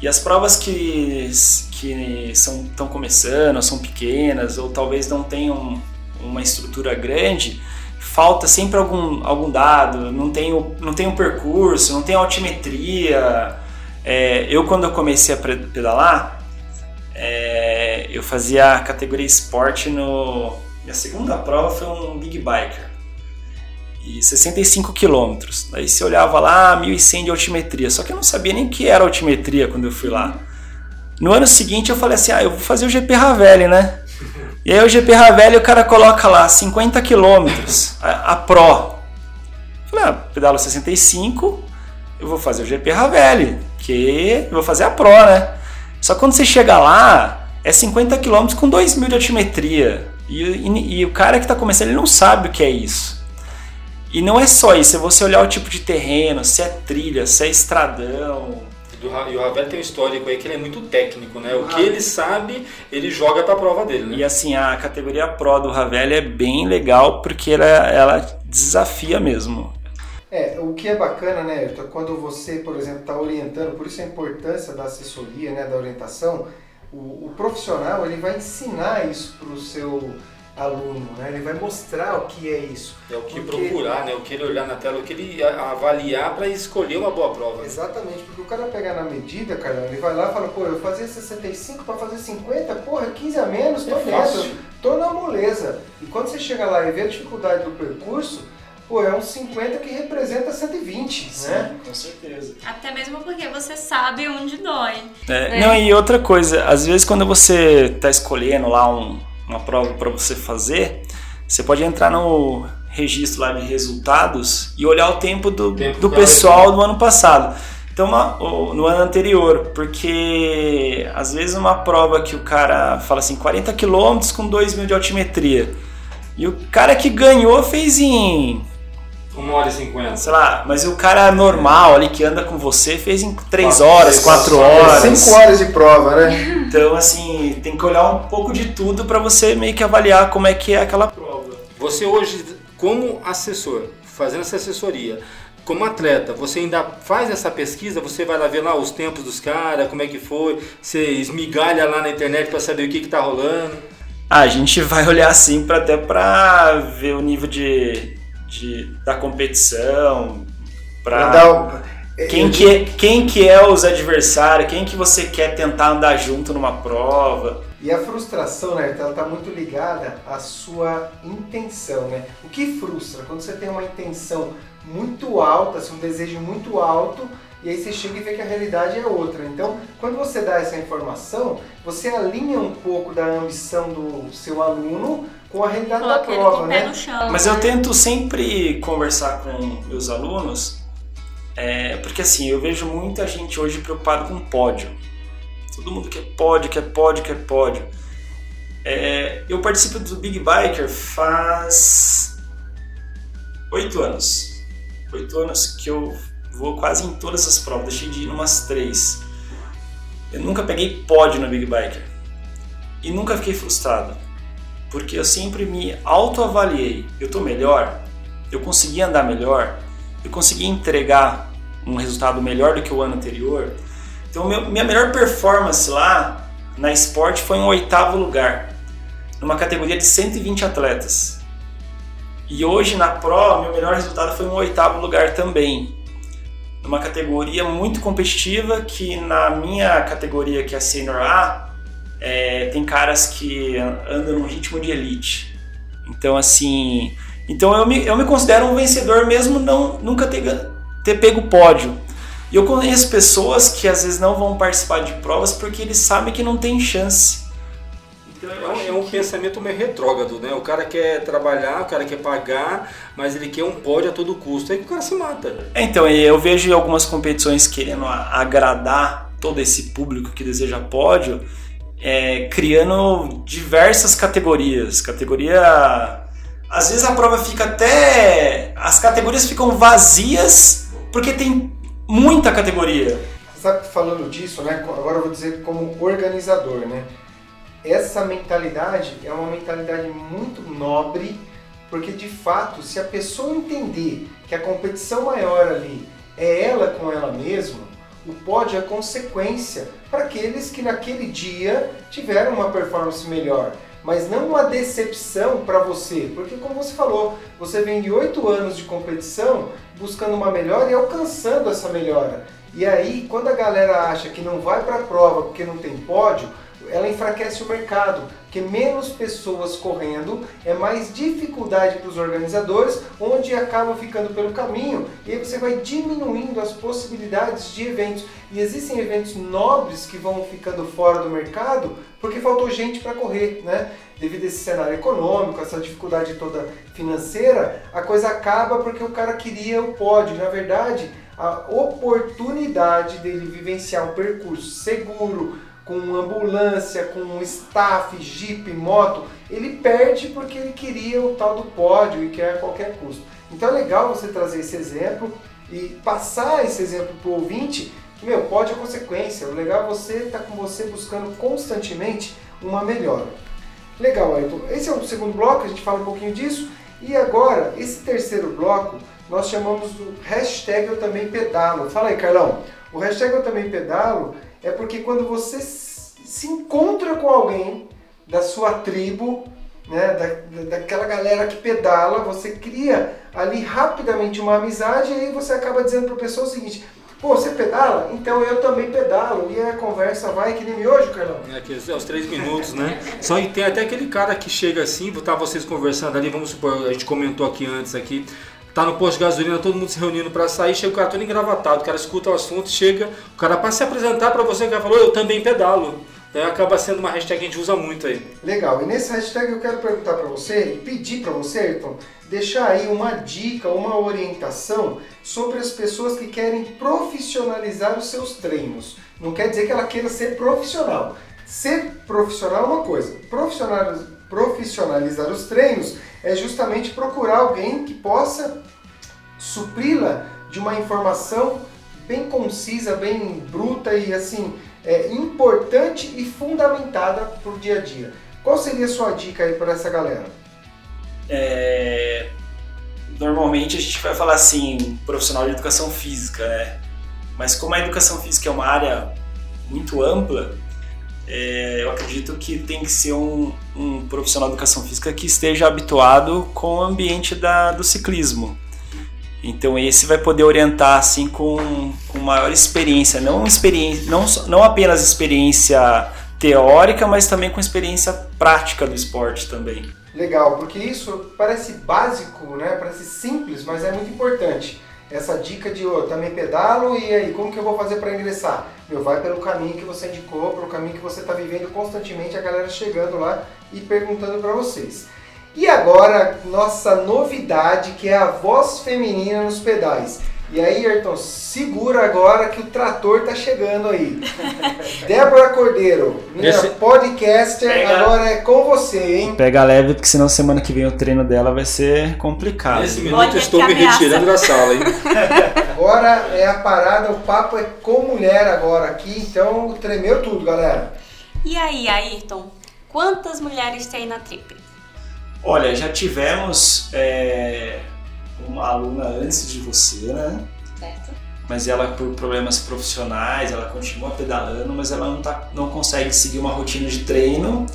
[SPEAKER 3] E as provas que, que são estão começando, são pequenas, ou talvez não tenham uma estrutura grande, falta sempre algum, algum dado, não tem, o, não tem um percurso, não tem altimetria. É, eu, quando eu comecei a pedalar, é, eu fazia a categoria esporte no. Minha segunda prova foi um Big Biker. E 65 quilômetros. Daí você olhava lá, 1100 de altimetria. Só que eu não sabia nem o que era altimetria quando eu fui lá. No ano seguinte eu falei assim: ah, eu vou fazer o GP Ravelli, né? *laughs* E aí o GP Ravelli o cara coloca lá 50 quilômetros, a, a Pro. Eu falei, ah, pedalo 65, eu vou fazer o GP Ravelli, que eu vou fazer a Pro, né? Só que quando você chega lá, é 50 km com 2 mil de altimetria. E, e, e o cara que está começando, ele não sabe o que é isso. E não é só isso, é você olhar o tipo de terreno, se é trilha, se é estradão.
[SPEAKER 5] E o Ravel tem um histórico aí que ele é muito técnico, né? O que ele sabe, ele joga para a prova dele, né?
[SPEAKER 3] E assim, a categoria Pro do Ravel é bem legal porque ela, ela desafia mesmo.
[SPEAKER 2] É, o que é bacana, né, Ayrton, quando você, por exemplo, está orientando, por isso a importância da assessoria, né, da orientação, o, o profissional ele vai ensinar isso para o seu aluno, né? Ele vai mostrar o que é isso.
[SPEAKER 5] É o que porque... procurar, né? O que ele olhar na tela, o que ele avaliar para escolher uma boa prova.
[SPEAKER 2] Exatamente, porque o cara pegar na medida, cara, ele vai lá e fala, pô, eu fazia 65 para fazer 50, porra, 15 a menos, tô é dentro, fácil. tô na moleza. E quando você chega lá e vê a dificuldade do percurso, pô, é um 50 que representa 120,
[SPEAKER 3] Sim,
[SPEAKER 2] né?
[SPEAKER 3] Com certeza.
[SPEAKER 6] Até mesmo porque você sabe onde dói.
[SPEAKER 3] É,
[SPEAKER 6] né?
[SPEAKER 3] Não, e outra coisa, às vezes quando você está escolhendo lá um, uma prova para você fazer, você pode entrar no registro lá de resultados e olhar o tempo do,
[SPEAKER 5] Tempo
[SPEAKER 3] do pessoal do ano passado. Então, uma- no ano anterior, porque às vezes uma prova que o cara fala assim, 40 km com 2 mil de altimetria. E o cara que ganhou fez em,
[SPEAKER 5] Uma hora e cinquenta.
[SPEAKER 3] sei lá, mas o cara normal ali que anda com você fez em 3
[SPEAKER 5] Quatro,
[SPEAKER 3] horas,
[SPEAKER 5] seis,
[SPEAKER 3] 4
[SPEAKER 5] quatro,
[SPEAKER 3] horas.
[SPEAKER 2] 5 horas de prova, né?
[SPEAKER 3] Então, assim, tem que olhar um pouco de tudo para você meio que avaliar como é que é aquela prova.
[SPEAKER 5] Você hoje, como assessor, fazendo essa assessoria,
[SPEAKER 4] como atleta, você ainda faz essa pesquisa, você vai lá ver lá os tempos dos caras, como é que foi, você esmigalha lá na internet para saber o que que tá rolando.
[SPEAKER 3] Ah, a gente vai olhar assim para até para ver o nível de, de da competição, para quem que, é, quem que é os adversários, quem que você quer tentar andar junto numa prova.
[SPEAKER 2] E a frustração, né, ela está muito ligada à sua intenção, né? O que frustra? Quando você tem uma intenção muito alta, assim, um desejo muito alto, e aí você chega e vê que a realidade é outra. Então, quando você dá essa informação, você alinha um pouco da ambição do seu aluno com a realidade da prova, né?
[SPEAKER 6] Chão,
[SPEAKER 3] Mas
[SPEAKER 6] né?
[SPEAKER 3] eu tento sempre conversar com meus alunos, é, porque assim, eu vejo muita gente hoje preocupada com pódio. Todo mundo quer pódio, quer pódio, quer pódio. É, eu participo do Big Biker faz oito anos. Oito anos que eu vou quase em todas as provas, deixei de ir em umas três. Eu nunca peguei pódio no Big Biker. E nunca fiquei frustrado. Porque eu sempre me autoavaliei. Eu tô melhor? Eu consegui andar melhor? Eu consegui entregar um resultado melhor do que o ano anterior? Então, meu, minha melhor performance lá na esporte foi um oitavo lugar, numa categoria de 120 atletas. E hoje na Pro, meu melhor resultado foi um oitavo lugar também, numa categoria muito competitiva que na minha categoria, que é a Senior A, é, tem caras que andam no ritmo de elite. Então, assim, então eu me, eu me considero um vencedor mesmo não nunca ter, ter pego pódio. E eu conheço pessoas que às vezes não vão participar de provas porque eles sabem que não tem chance.
[SPEAKER 4] Então, é um pensamento meio retrógrado, né? O cara quer trabalhar, o cara quer pagar, mas ele quer um pódio a todo custo. Aí que o cara se mata.
[SPEAKER 3] É, então, eu vejo algumas competições querendo agradar todo esse público que deseja pódio, é, criando diversas categorias. Categoria. Às vezes a prova fica até. As categorias ficam vazias porque tem muita categoria.
[SPEAKER 2] Sabe falando disso, né? Agora eu vou dizer como organizador, né? Essa mentalidade é uma mentalidade muito nobre, porque de fato, se a pessoa entender que a competição maior ali é ela com ela mesma, o pódio é consequência para aqueles que naquele dia tiveram uma performance melhor mas não uma decepção para você, porque como você falou, você vem de oito anos de competição buscando uma melhora e alcançando essa melhora. E aí, quando a galera acha que não vai para a prova porque não tem pódio, ela enfraquece o mercado, porque menos pessoas correndo é mais dificuldade para os organizadores, onde acabam ficando pelo caminho e você vai diminuindo as possibilidades de eventos. E existem eventos nobres que vão ficando fora do mercado porque faltou gente para correr, né? Devido a esse cenário econômico, essa dificuldade toda financeira, a coisa acaba porque o cara queria o pódio. Na verdade, a oportunidade dele vivenciar um percurso seguro, com ambulância, com staff, jeep, moto, ele perde porque ele queria o tal do pódio e quer a qualquer custo. Então é legal você trazer esse exemplo e passar esse exemplo para o ouvinte que, meu, pódio é consequência. O legal é você estar tá com você buscando constantemente uma melhora. Legal, Ayrton. Esse é o segundo bloco, a gente fala um pouquinho disso. E agora, esse terceiro bloco, nós chamamos do hashtag Eu Também Pedalo. Fala aí, Carlão. O hashtag Eu Também Pedalo é porque quando você se encontra com alguém da sua tribo, né, da, daquela galera que pedala, você cria ali rapidamente uma amizade e aí você acaba dizendo para a pessoa o seguinte: Pô, você pedala? Então eu também pedalo. E a conversa vai que nem miojo, Carlão.
[SPEAKER 4] É, que é os três minutos, né? Só que tem até aquele cara que chega assim, tá vocês conversando ali, vamos supor, a gente comentou aqui antes aqui, tá no posto de gasolina, todo mundo se reunindo para sair, chega o cara todo engravatado, o cara escuta o assunto, chega, o cara para se apresentar para você, o cara falou, eu também pedalo. Então acaba sendo uma hashtag que a gente usa muito aí.
[SPEAKER 2] Legal, e nesse hashtag eu quero perguntar para você e pedir para você, Ayrton, deixar aí uma dica, uma orientação sobre as pessoas que querem profissionalizar os seus treinos. Não quer dizer que ela queira ser profissional. Ser profissional é uma coisa, profissionalizar, profissionalizar os treinos é justamente procurar alguém que possa supri-la de uma informação bem concisa, bem bruta e assim é, importante e fundamentada para o dia a dia. Qual seria a sua dica aí para essa galera?
[SPEAKER 3] É... normalmente a gente vai falar assim, profissional de educação física, né? Mas como a educação física é uma área muito ampla, é, eu acredito que tem que ser um, um, profissional de educação física que esteja habituado com o ambiente da, do ciclismo. Então esse vai poder orientar assim com, com maior experiência, não experiência, não, não apenas experiência teórica, mas também com experiência prática do esporte também.
[SPEAKER 2] Legal, porque isso parece básico, né? Parece simples, mas é muito importante. Essa dica de oh, também pedalo e aí como que eu vou fazer para ingressar? Meu, vai pelo caminho que você indicou, pelo caminho que você está vivendo constantemente, a galera chegando lá e perguntando para vocês. E agora, nossa novidade, que é a voz feminina nos pedais. E aí, Ayrton, segura agora que o trator tá chegando aí. *laughs* Débora Cordeiro, minha Esse... podcaster, Pega... agora é com você, hein?
[SPEAKER 3] Pega leve, porque senão semana que vem o treino dela vai ser complicado.
[SPEAKER 4] Nesse minuto estou me retirando da sala, hein?
[SPEAKER 2] agora é a parada, o papo é com mulher agora aqui, então tremeu tudo, galera.
[SPEAKER 6] E aí, Ayrton, quantas mulheres tem na Trip?
[SPEAKER 3] Olha, já tivemos é, uma aluna antes de você, né?
[SPEAKER 6] Certo.
[SPEAKER 3] Mas ela, por problemas profissionais, ela continua pedalando, mas ela não, tá, não consegue seguir uma rotina de treino,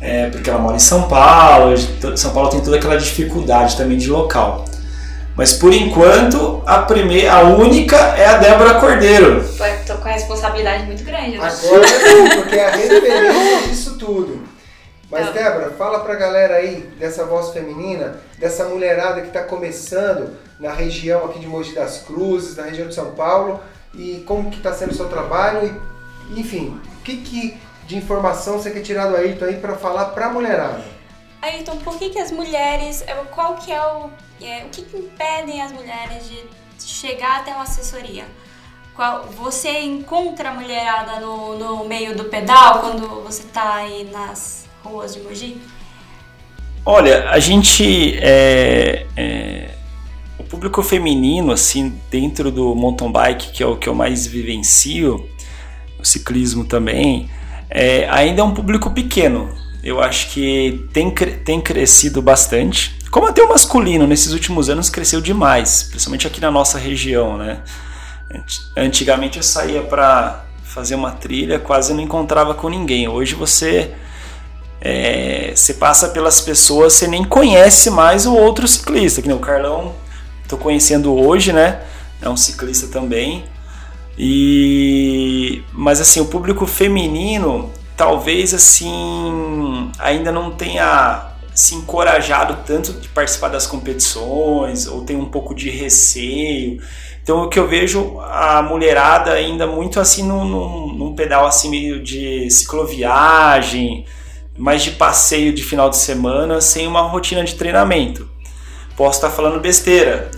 [SPEAKER 3] é, porque ela mora em São Paulo, São Paulo tem toda aquela dificuldade também de local. Mas por enquanto, a primeira, a única é a Débora Cordeiro.
[SPEAKER 6] Estou com a responsabilidade muito grande. Né?
[SPEAKER 2] Agora porque é a referência disso tudo. Mas, Débora, fala pra galera aí dessa voz feminina, dessa mulherada que está começando na região aqui de Mogi das Cruzes, na região de São Paulo, e como que está sendo o seu trabalho, e, enfim, o que, que de informação você quer tirar do Ayrton aí para falar pra mulherada?
[SPEAKER 6] Ayrton, por que, que as mulheres, é, qual que é o, é, o que, que impedem as mulheres de chegar até uma assessoria? Qual, você encontra a mulherada no, no meio do pedal quando você está aí nas ruas de Mogi?
[SPEAKER 3] Olha, a gente é, é, o público feminino assim dentro do mountain bike que é o que eu mais vivencio, o ciclismo também, é, ainda é um público pequeno. Eu acho que tem, tem crescido bastante. Como até o masculino nesses últimos anos cresceu demais, principalmente aqui na nossa região, né? Antigamente eu saía para fazer uma trilha, quase não encontrava com ninguém. Hoje você é, você passa pelas pessoas, você nem conhece mais o outro ciclista, que nem o Carlão, estou conhecendo hoje, né? É um ciclista também. E mas assim, o público feminino talvez assim ainda não tenha se encorajado tanto de participar das competições ou tem um pouco de receio. Então o que eu vejo a mulherada ainda muito assim num, num, num pedal assim meio de cicloviagem, mais de passeio de final de semana sem uma rotina de treinamento. Posso estar falando besteira.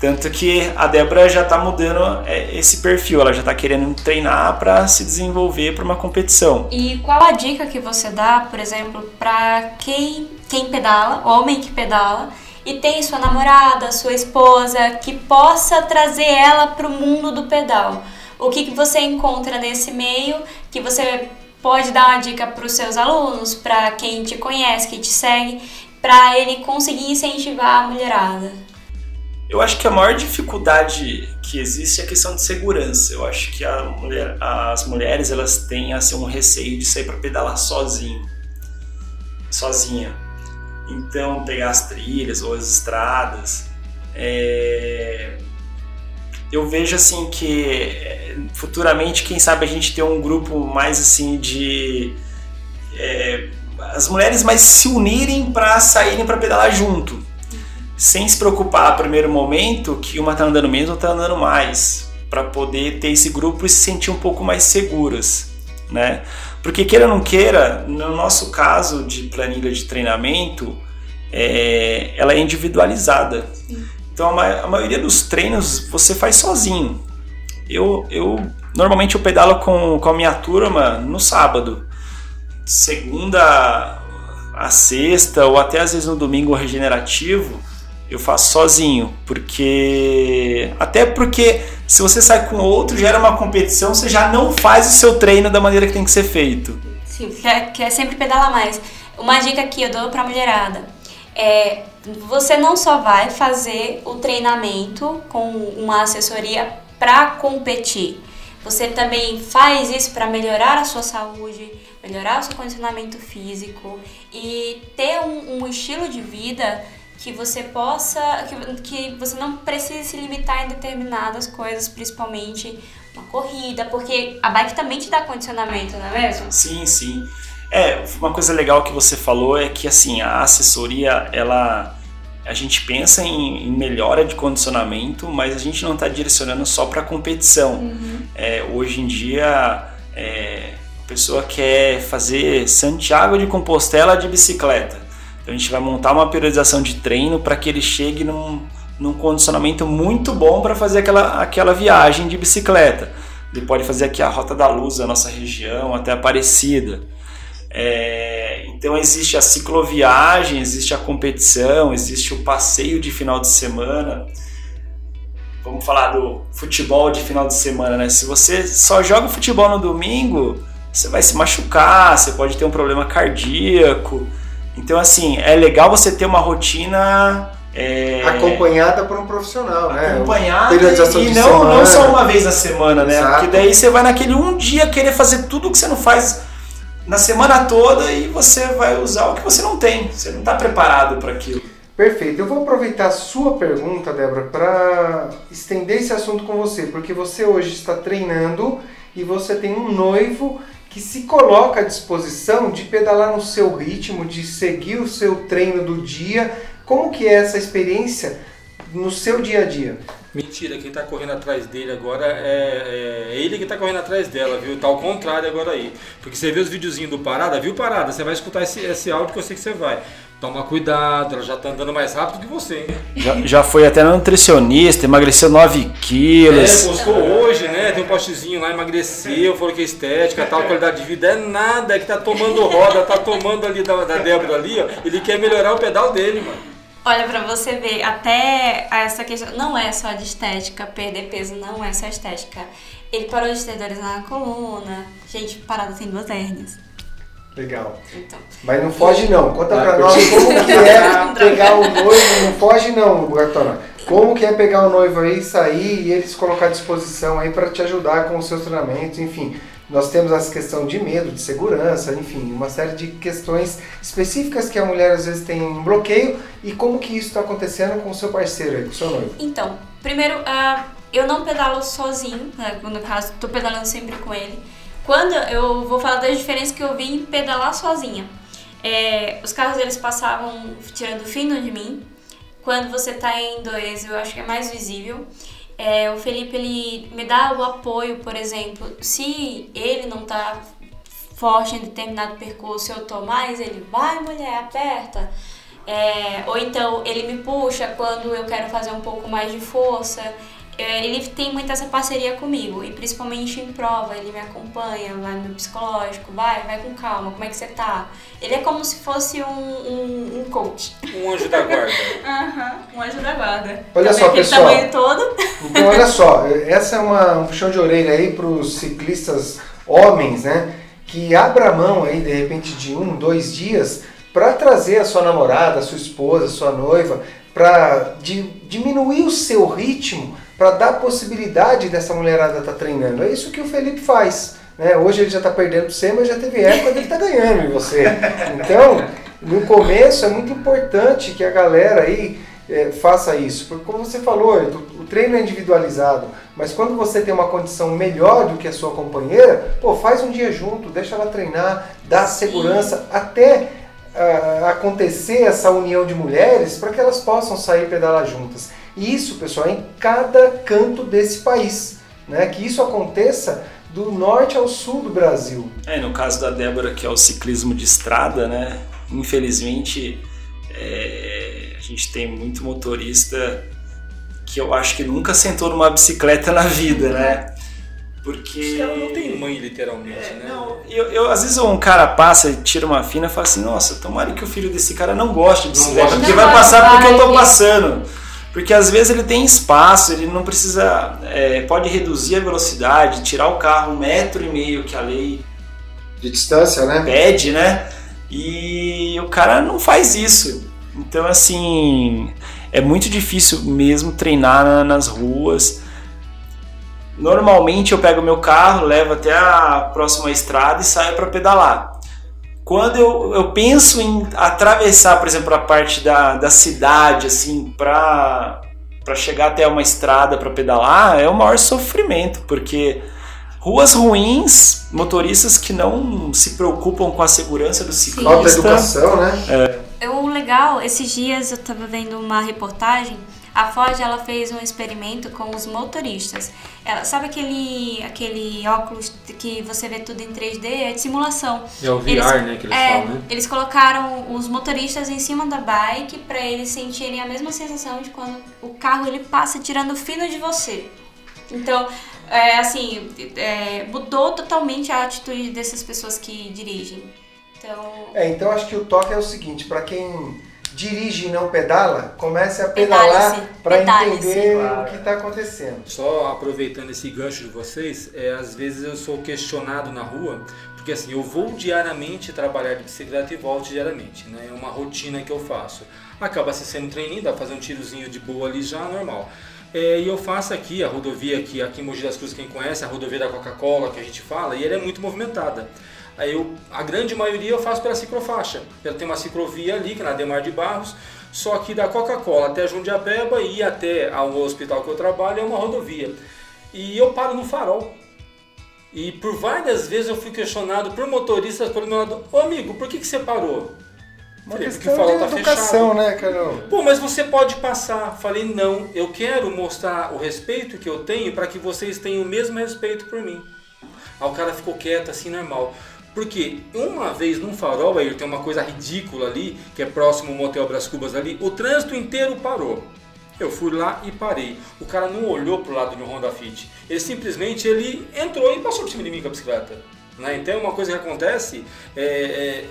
[SPEAKER 3] Tanto que a Débora já está mudando é, esse perfil, ela já está querendo treinar para se desenvolver para uma competição.
[SPEAKER 6] E qual a dica que você dá, por exemplo, para quem, quem pedala, homem que pedala, e tem sua namorada, sua esposa, que possa trazer ela para o mundo do pedal? O que, que você encontra nesse meio que você pode dar uma dica para os seus alunos, para quem te conhece, que te segue, para ele conseguir incentivar a mulherada?
[SPEAKER 3] Eu acho que a maior dificuldade que existe é a questão de segurança. Eu acho que mulher, as mulheres elas têm assim, um receio de sair para pedalar sozinho, sozinha. Então pegar as trilhas ou as estradas. É eu vejo assim que é, futuramente, quem sabe a gente ter um grupo mais assim de é, as mulheres mais se unirem para saírem para pedalar junto, sem se preocupar no primeiro momento que uma tá andando menos ou tá andando mais, para poder ter esse grupo e se sentir um pouco mais seguras, né? Porque queira ou não queira, no nosso caso de planilha de treinamento, é, ela é individualizada. Sim. Então a, maioria dos treinos você faz sozinho. Eu, eu normalmente eu pedalo com, com a minha turma no sábado. Segunda a sexta ou até às vezes no domingo regenerativo eu faço sozinho, porque até porque se você sai com outro gera uma competição, você já não faz o seu treino da maneira que tem que ser feito.
[SPEAKER 6] Sim, quer, quer sempre pedalar mais. Uma dica que eu dou pra mulherada é você não só vai fazer o treinamento com uma assessoria para competir, você também faz isso para melhorar a sua saúde, melhorar o seu condicionamento físico e ter um, um estilo de vida que você possa, que, que você não precise se limitar em determinadas coisas, principalmente uma corrida, porque a bike também te dá condicionamento, não é mesmo?
[SPEAKER 3] Sim, sim. É, uma coisa legal que você falou é que assim, a assessoria, ela a gente pensa em, em melhora de condicionamento, mas a gente não está direcionando só para competição. Uhum. É, hoje em dia, é, a pessoa quer fazer Santiago de Compostela de bicicleta. Então a gente vai montar uma periodização de treino para que ele chegue num, num condicionamento muito bom para fazer aquela, aquela viagem de bicicleta. Ele pode fazer aqui a Rota da Luz da nossa região, até Aparecida. É, então existe a cicloviagem, existe a competição, existe o passeio de final de semana. Vamos falar do futebol de final de semana, né? Se você só joga futebol no domingo, você vai se machucar, você pode ter um problema cardíaco. Então, assim, é legal você ter uma rotina
[SPEAKER 2] é... Acompanhada por um profissional, né?
[SPEAKER 3] Acompanhada e, e não, não só uma vez na semana, né? Exato. Porque daí você vai naquele um dia querer fazer tudo que você não faz na semana toda e você vai usar o que você não tem. Você não está preparado para aquilo.
[SPEAKER 2] Perfeito. Eu vou aproveitar a sua pergunta, Débora, para estender esse assunto com você, porque você hoje está treinando e você tem um noivo que se coloca à disposição de pedalar no seu ritmo, de seguir o seu treino do dia. Como que é essa experiência no seu dia a dia?
[SPEAKER 5] Mentira, quem está correndo atrás dele agora é, é ele que está correndo atrás dela, viu? Tá ao contrário agora aí. Porque você vê os videozinhos do Parada, viu Parada? Você vai escutar esse, esse áudio que eu sei que você vai. Toma cuidado, ela já tá andando mais rápido que você, hein?
[SPEAKER 3] Já, já foi até nutricionista, emagreceu 9 quilos.
[SPEAKER 5] É, postou hoje, né? Tem um postzinho lá, emagreceu, falou que é estética, tal, qualidade de vida. É nada, é que tá tomando roda, tá tomando ali da, da Débora ali, ó. Ele quer melhorar o pedal dele, mano.
[SPEAKER 6] Olha, pra você ver, até essa questão não é só de estética, perder peso não é só estética. Ele parou de ter dores na coluna. Gente, parada tem duas hérnias.
[SPEAKER 2] Legal. Então. Mas não foge não. Conta pra nós como que é *laughs* pegar o noivo. Não foge não, Gatona. Como que é pegar o noivo aí, sair e eles colocar à disposição aí para te ajudar com os seus treinamentos, enfim. Nós temos essa questão de medo, de segurança, enfim, uma série de questões específicas que a mulher às vezes tem um bloqueio e como que isso está acontecendo com o seu parceiro com o seu noivo.
[SPEAKER 6] Então, primeiro, uh, eu não pedalo sozinho, né, no caso, estou pedalando sempre com ele. Quando eu vou falar das diferenças que eu vi em pedalar sozinha. É, os carros eles passavam tirando fino de mim. Quando você está em dois, eu acho que é mais visível. É, o Felipe ele me dá o apoio, por exemplo, se ele não tá forte em determinado percurso, eu tô mais, ele vai mulher, aperta. É, ou então ele me puxa quando eu quero fazer um pouco mais de força. Ele tem muito essa parceria comigo e principalmente em prova, ele me acompanha, vai no psicológico, vai, vai com calma, como é que você tá? Ele é como se fosse um, um, um coach.
[SPEAKER 5] Um anjo da guarda. *laughs*
[SPEAKER 6] uhum, um anjo da guarda.
[SPEAKER 2] Olha só, pessoal. tamanho todo. Então, olha só, essa é uma, um puxão de orelha aí para os ciclistas homens, né? Que abra mão aí, de repente, de um, dois dias para trazer a sua namorada, a sua esposa, a sua noiva, para diminuir o seu ritmo para dar possibilidade dessa mulherada estar tá treinando. É isso que o Felipe faz. Né? Hoje ele já está perdendo você, mas já teve época dele estar tá ganhando em você. Então, no começo é muito importante que a galera aí é, faça isso. Porque como você falou, o treino é individualizado, mas quando você tem uma condição melhor do que a sua companheira, pô, faz um dia junto, deixa ela treinar, dá segurança até uh, acontecer essa união de mulheres para que elas possam sair pedalar juntas. E isso, pessoal, é em cada canto desse país. Né? Que isso aconteça do norte ao sul do Brasil.
[SPEAKER 3] É, no caso da Débora, que é o ciclismo de estrada, né? Infelizmente, é, a gente tem muito motorista que eu acho que nunca sentou numa bicicleta na vida, né? Porque.
[SPEAKER 5] Ela não tem mãe, literalmente, é, né?
[SPEAKER 3] Não, eu, eu, às vezes um cara passa e tira uma fina e fala assim: nossa, tomara que o filho desse cara não goste de bicicleta, porque vai passar porque eu tô passando. Porque às vezes ele tem espaço, ele não precisa. É, pode reduzir a velocidade, tirar o carro um metro e meio que a lei
[SPEAKER 2] de distância, né?
[SPEAKER 3] Pede, né? E o cara não faz isso. Então, assim, é muito difícil mesmo treinar na- nas ruas. Normalmente eu pego meu carro, levo até a próxima estrada e saio para pedalar. Quando eu, eu penso em atravessar, por exemplo, a parte da, da cidade, assim, para para chegar até uma estrada para pedalar, é o maior sofrimento, porque ruas ruins, motoristas que não se preocupam com a segurança do ciclista.
[SPEAKER 2] Falta educação, né?
[SPEAKER 6] É o legal, esses dias eu tava vendo uma reportagem, a Ford ela fez um experimento com os motoristas. Ela, sabe aquele, aquele óculos que você vê tudo em 3D? É de simulação.
[SPEAKER 5] É o VR,
[SPEAKER 6] Eles-
[SPEAKER 5] né, que eles
[SPEAKER 6] é,
[SPEAKER 5] falam, né?
[SPEAKER 6] Eles colocaram os motoristas em cima da bike para eles sentirem a mesma sensação de quando o carro ele passa tirando o fino de você. Então, é, assim, é, mudou totalmente a atitude dessas pessoas que dirigem. Então,
[SPEAKER 2] É, então acho que o toque é o seguinte, para quem dirige e não pedala, comece a pedalar para entender
[SPEAKER 3] Claro.
[SPEAKER 2] o que está acontecendo.
[SPEAKER 5] Só aproveitando esse gancho de vocês, é, às vezes eu sou questionado na rua, porque assim, eu vou diariamente trabalhar de bicicleta e volto diariamente, né? É uma rotina que eu faço. Acaba se sendo treininho, dá pra fazer um tirozinho de boa ali já, normal. É, e eu faço aqui, a rodovia aqui, aqui em Mogi das Cruzes, quem conhece, a rodovia da Coca-Cola que a gente fala, e ela é muito movimentada. Aí eu, a grande maioria eu faço pela ciclofaixa. Ela tem uma ciclovia ali, que é na Demar de Barros, só que da Coca-Cola até Jundiapeba e até ao hospital que eu trabalho é uma rodovia. E eu paro no farol. E por várias vezes eu fui questionado por motoristas pelo meu lado, ô amigo, por que, que você parou?
[SPEAKER 2] Uma
[SPEAKER 5] Falei, porque o farol tá
[SPEAKER 2] educação,
[SPEAKER 5] fechado.
[SPEAKER 2] né, Carol?
[SPEAKER 5] Pô, mas você pode passar. Falei, não, eu quero mostrar o respeito que eu tenho para que vocês tenham o mesmo respeito por mim. Aí o cara ficou quieto, assim, normal. Porque uma vez num farol, aí tem uma coisa ridícula ali, que é próximo ao Motel Bras Cubas ali, o trânsito inteiro parou. Eu fui lá e parei. O cara não olhou pro lado do Honda Fit. Ele simplesmente ele entrou e passou por cima de mim com a bicicleta. Né? Então uma coisa que acontece é, é,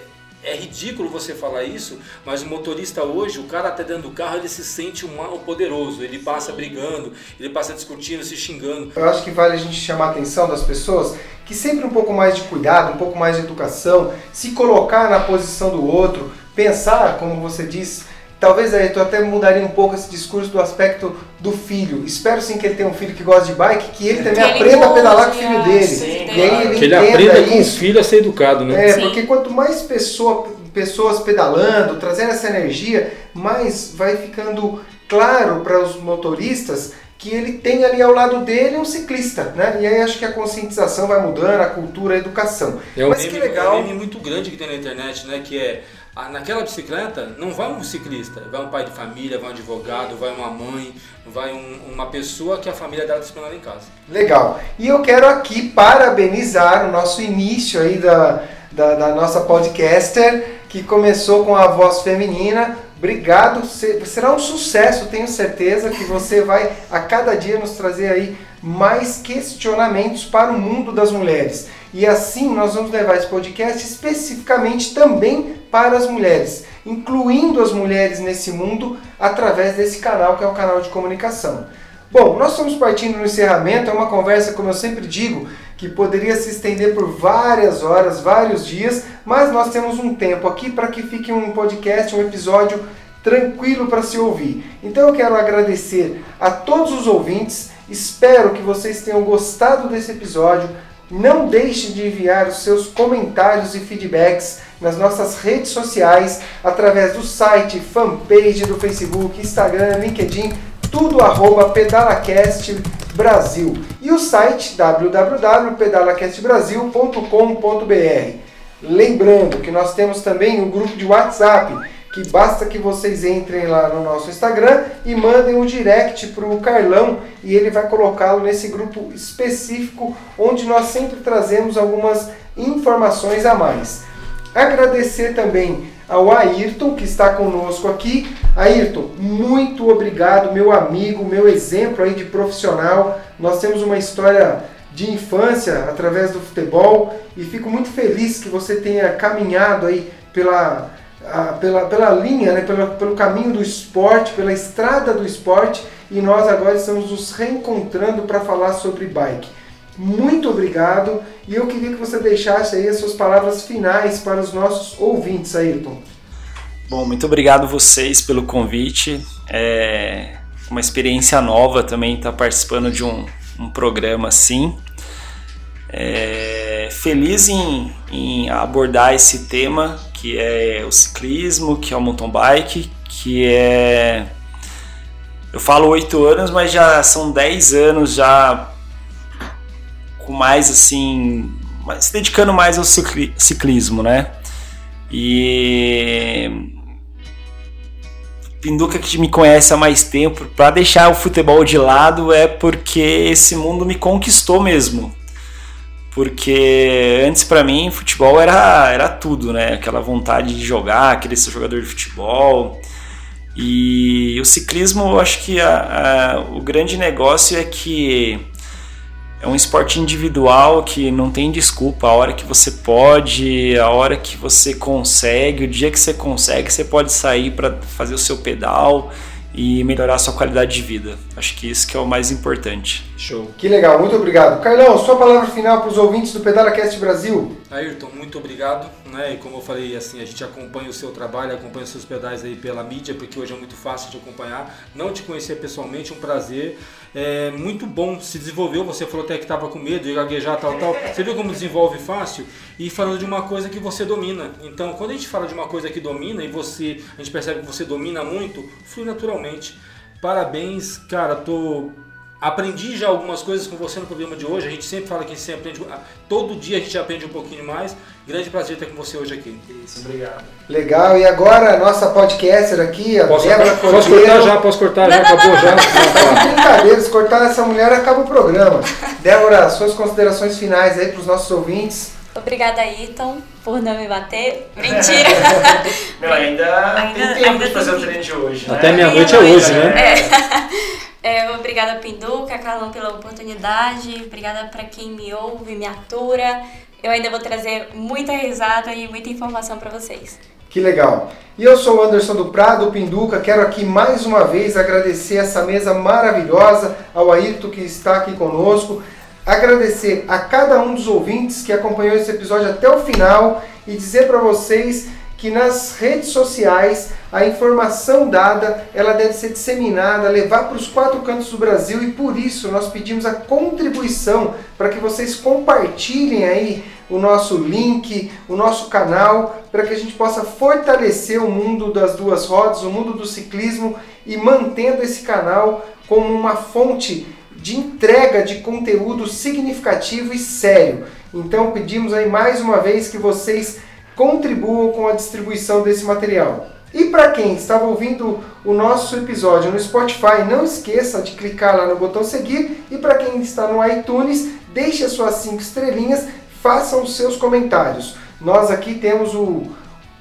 [SPEAKER 5] é ridículo você falar isso, mas o motorista hoje, o cara até dentro do carro, ele se sente um mal poderoso. Ele passa brigando, ele passa discutindo, se xingando.
[SPEAKER 2] Eu acho que vale a gente chamar a atenção das pessoas que sempre um pouco mais de cuidado, um pouco mais de educação, se colocar na posição do outro, pensar, como você disse, talvez aí tu até mudaria um pouco esse discurso do aspecto do filho. Espero sim que ele tenha um filho que gosta de bike, que ele também
[SPEAKER 6] Que ele
[SPEAKER 2] aprenda a pedalar com o filho
[SPEAKER 6] a-
[SPEAKER 2] dele.
[SPEAKER 6] sim,
[SPEAKER 2] e aí ele
[SPEAKER 5] Que ele aprenda com
[SPEAKER 2] isso.
[SPEAKER 5] os filhos a ser educado, né?
[SPEAKER 2] É,
[SPEAKER 6] Sim.
[SPEAKER 2] porque quanto mais pessoa, pessoas pedalando, trazendo essa energia, mais vai ficando claro para os motoristas que ele tem ali ao lado dele um ciclista, né? E aí acho que a conscientização vai mudando, a cultura, a educação.
[SPEAKER 5] É um
[SPEAKER 2] Mas
[SPEAKER 5] meme,
[SPEAKER 2] que legal.
[SPEAKER 5] é um meme muito grande que tem na internet, né? Que é ah, naquela bicicleta não vai um ciclista, vai um pai de família, vai um advogado, vai uma mãe, vai um- uma pessoa que a família dela está esperando em casa.
[SPEAKER 2] Legal. E eu quero aqui parabenizar o nosso início aí da, da, da nossa podcaster, que começou com a voz feminina. Obrigado, Se- será um sucesso, tenho certeza que você vai a cada dia nos trazer aí mais questionamentos para o mundo das mulheres. E assim nós vamos levar esse podcast especificamente também para as mulheres, incluindo as mulheres nesse mundo através desse canal que é o canal de comunicação. Bom, nós estamos partindo no encerramento, é uma conversa, como eu sempre digo, que poderia se estender por várias horas, vários dias, mas nós temos um tempo aqui para que fique um podcast, um episódio tranquilo para se ouvir. Então eu quero agradecer a todos os ouvintes, espero que vocês tenham gostado desse episódio. Não deixe de enviar os seus comentários e feedbacks nas nossas redes sociais, através do site, fanpage do Facebook, Instagram, LinkedIn, tudo arroba PedalaCast Brasil. E o site www.pedalacastbrasil.com.br. Lembrando que nós temos também um grupo de WhatsApp, que basta que vocês entrem lá no nosso Instagram e mandem um direct para o Carlão e ele vai colocá-lo nesse grupo específico onde nós sempre trazemos algumas informações a mais. Agradecer também ao Ayrton que está conosco aqui. Ayrton, muito obrigado, meu amigo, meu exemplo aí de profissional. Nós temos uma história de infância através do futebol e fico muito feliz que você tenha caminhado aí pela, a- pela, pela linha, né, pelo, pelo caminho do esporte, pela estrada do esporte e nós agora estamos nos reencontrando para falar sobre bike. Muito obrigado e eu queria que você deixasse aí as suas palavras finais para os nossos ouvintes, Ayrton.
[SPEAKER 3] Bom, muito obrigado vocês pelo convite. É uma experiência nova também estar tá participando de um, um programa assim. É, feliz em, em abordar esse tema que é o ciclismo, que é o mountain bike, que é eu falo oito anos, mas já são dez anos já com mais assim, se dedicando mais ao ciclismo, né? E Pinduca que me conhece há mais tempo, para deixar o futebol de lado é porque esse mundo me conquistou mesmo. Porque antes para mim futebol era, era tudo, né? Aquela vontade de jogar, querer ser jogador de futebol. E o ciclismo, eu acho que a, a, o grande negócio é que é um esporte individual que não tem desculpa. A hora que você pode, a hora que você consegue, o dia que você consegue, você pode sair para fazer o seu pedal e melhorar a sua qualidade de vida. Acho que isso que é o mais importante.
[SPEAKER 2] Show. Que legal, muito obrigado. Carlão, sua palavra final para os ouvintes do PedalaCast Brasil.
[SPEAKER 5] Ayrton, muito obrigado. Né? E como eu falei, assim, a gente acompanha o seu trabalho, acompanha os seus pedais aí pela mídia, porque hoje é muito fácil de acompanhar. Não te conhecer pessoalmente, um prazer. É muito bom, se desenvolveu. Você falou até que estava com medo de gaguejar, tal, tal. Você viu como desenvolve fácil? E falando de uma coisa que você domina. Então, quando a gente fala de uma coisa que domina e você, a gente percebe que você domina muito, flui naturalmente. Parabéns, cara, tô Aprendi já algumas coisas com você no programa de hoje. A gente sempre fala que a gente sempre aprende. Todo dia a gente aprende um pouquinho mais. Grande prazer estar com você hoje aqui.
[SPEAKER 3] Isso, obrigado.
[SPEAKER 2] Legal. E agora a nossa podcaster aqui, a
[SPEAKER 5] posso Débora Cordeiro. Posso cortar já? Posso cortar já? Acabou já?
[SPEAKER 2] Brincadeira, se cortar essa mulher acaba o programa. Débora, suas considerações finais aí para os nossos ouvintes.
[SPEAKER 6] Obrigada, Ayrton, por não me bater. *laughs* Mentira.
[SPEAKER 3] não, ainda, ainda tem tempo ainda de fazer o treino de hoje.
[SPEAKER 5] Né? Até meia-noite é hoje, né?
[SPEAKER 6] É. É, obrigada, Pinduca, Carlão, pela oportunidade. Obrigada para quem me ouve, me atura. Eu ainda vou trazer muita risada e muita informação para vocês.
[SPEAKER 2] Que legal. E eu sou o Anderson do Prado, Pinduca. Quero aqui mais uma vez agradecer essa mesa maravilhosa, ao Ayrton que está aqui conosco. Agradecer a cada um dos ouvintes que acompanhou esse episódio até o final e dizer para vocês que nas redes sociais a informação dada ela deve ser disseminada, levar para os quatro cantos do Brasil e por isso nós pedimos a contribuição para que vocês compartilhem aí o nosso link, o nosso canal, para que a gente possa fortalecer o mundo das duas rodas, o mundo do ciclismo e mantendo esse canal como uma fonte de entrega de conteúdo significativo e sério. Então pedimos aí mais uma vez que vocês contribuam com a distribuição desse material. E para quem estava ouvindo o nosso episódio no Spotify, não esqueça de clicar lá no botão seguir. E para quem está no iTunes, deixe as suas cinco estrelinhas, façam os seus comentários. Nós aqui temos o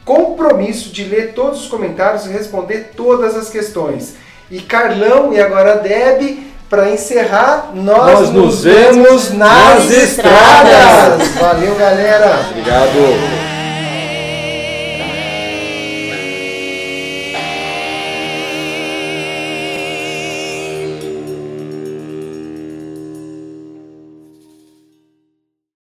[SPEAKER 2] compromisso de ler todos os comentários e responder todas as questões. E Carlão e agora Deb, para encerrar, nós, nós nos vemos nas, nas estradas. estradas. Valeu, galera.
[SPEAKER 5] Obrigado.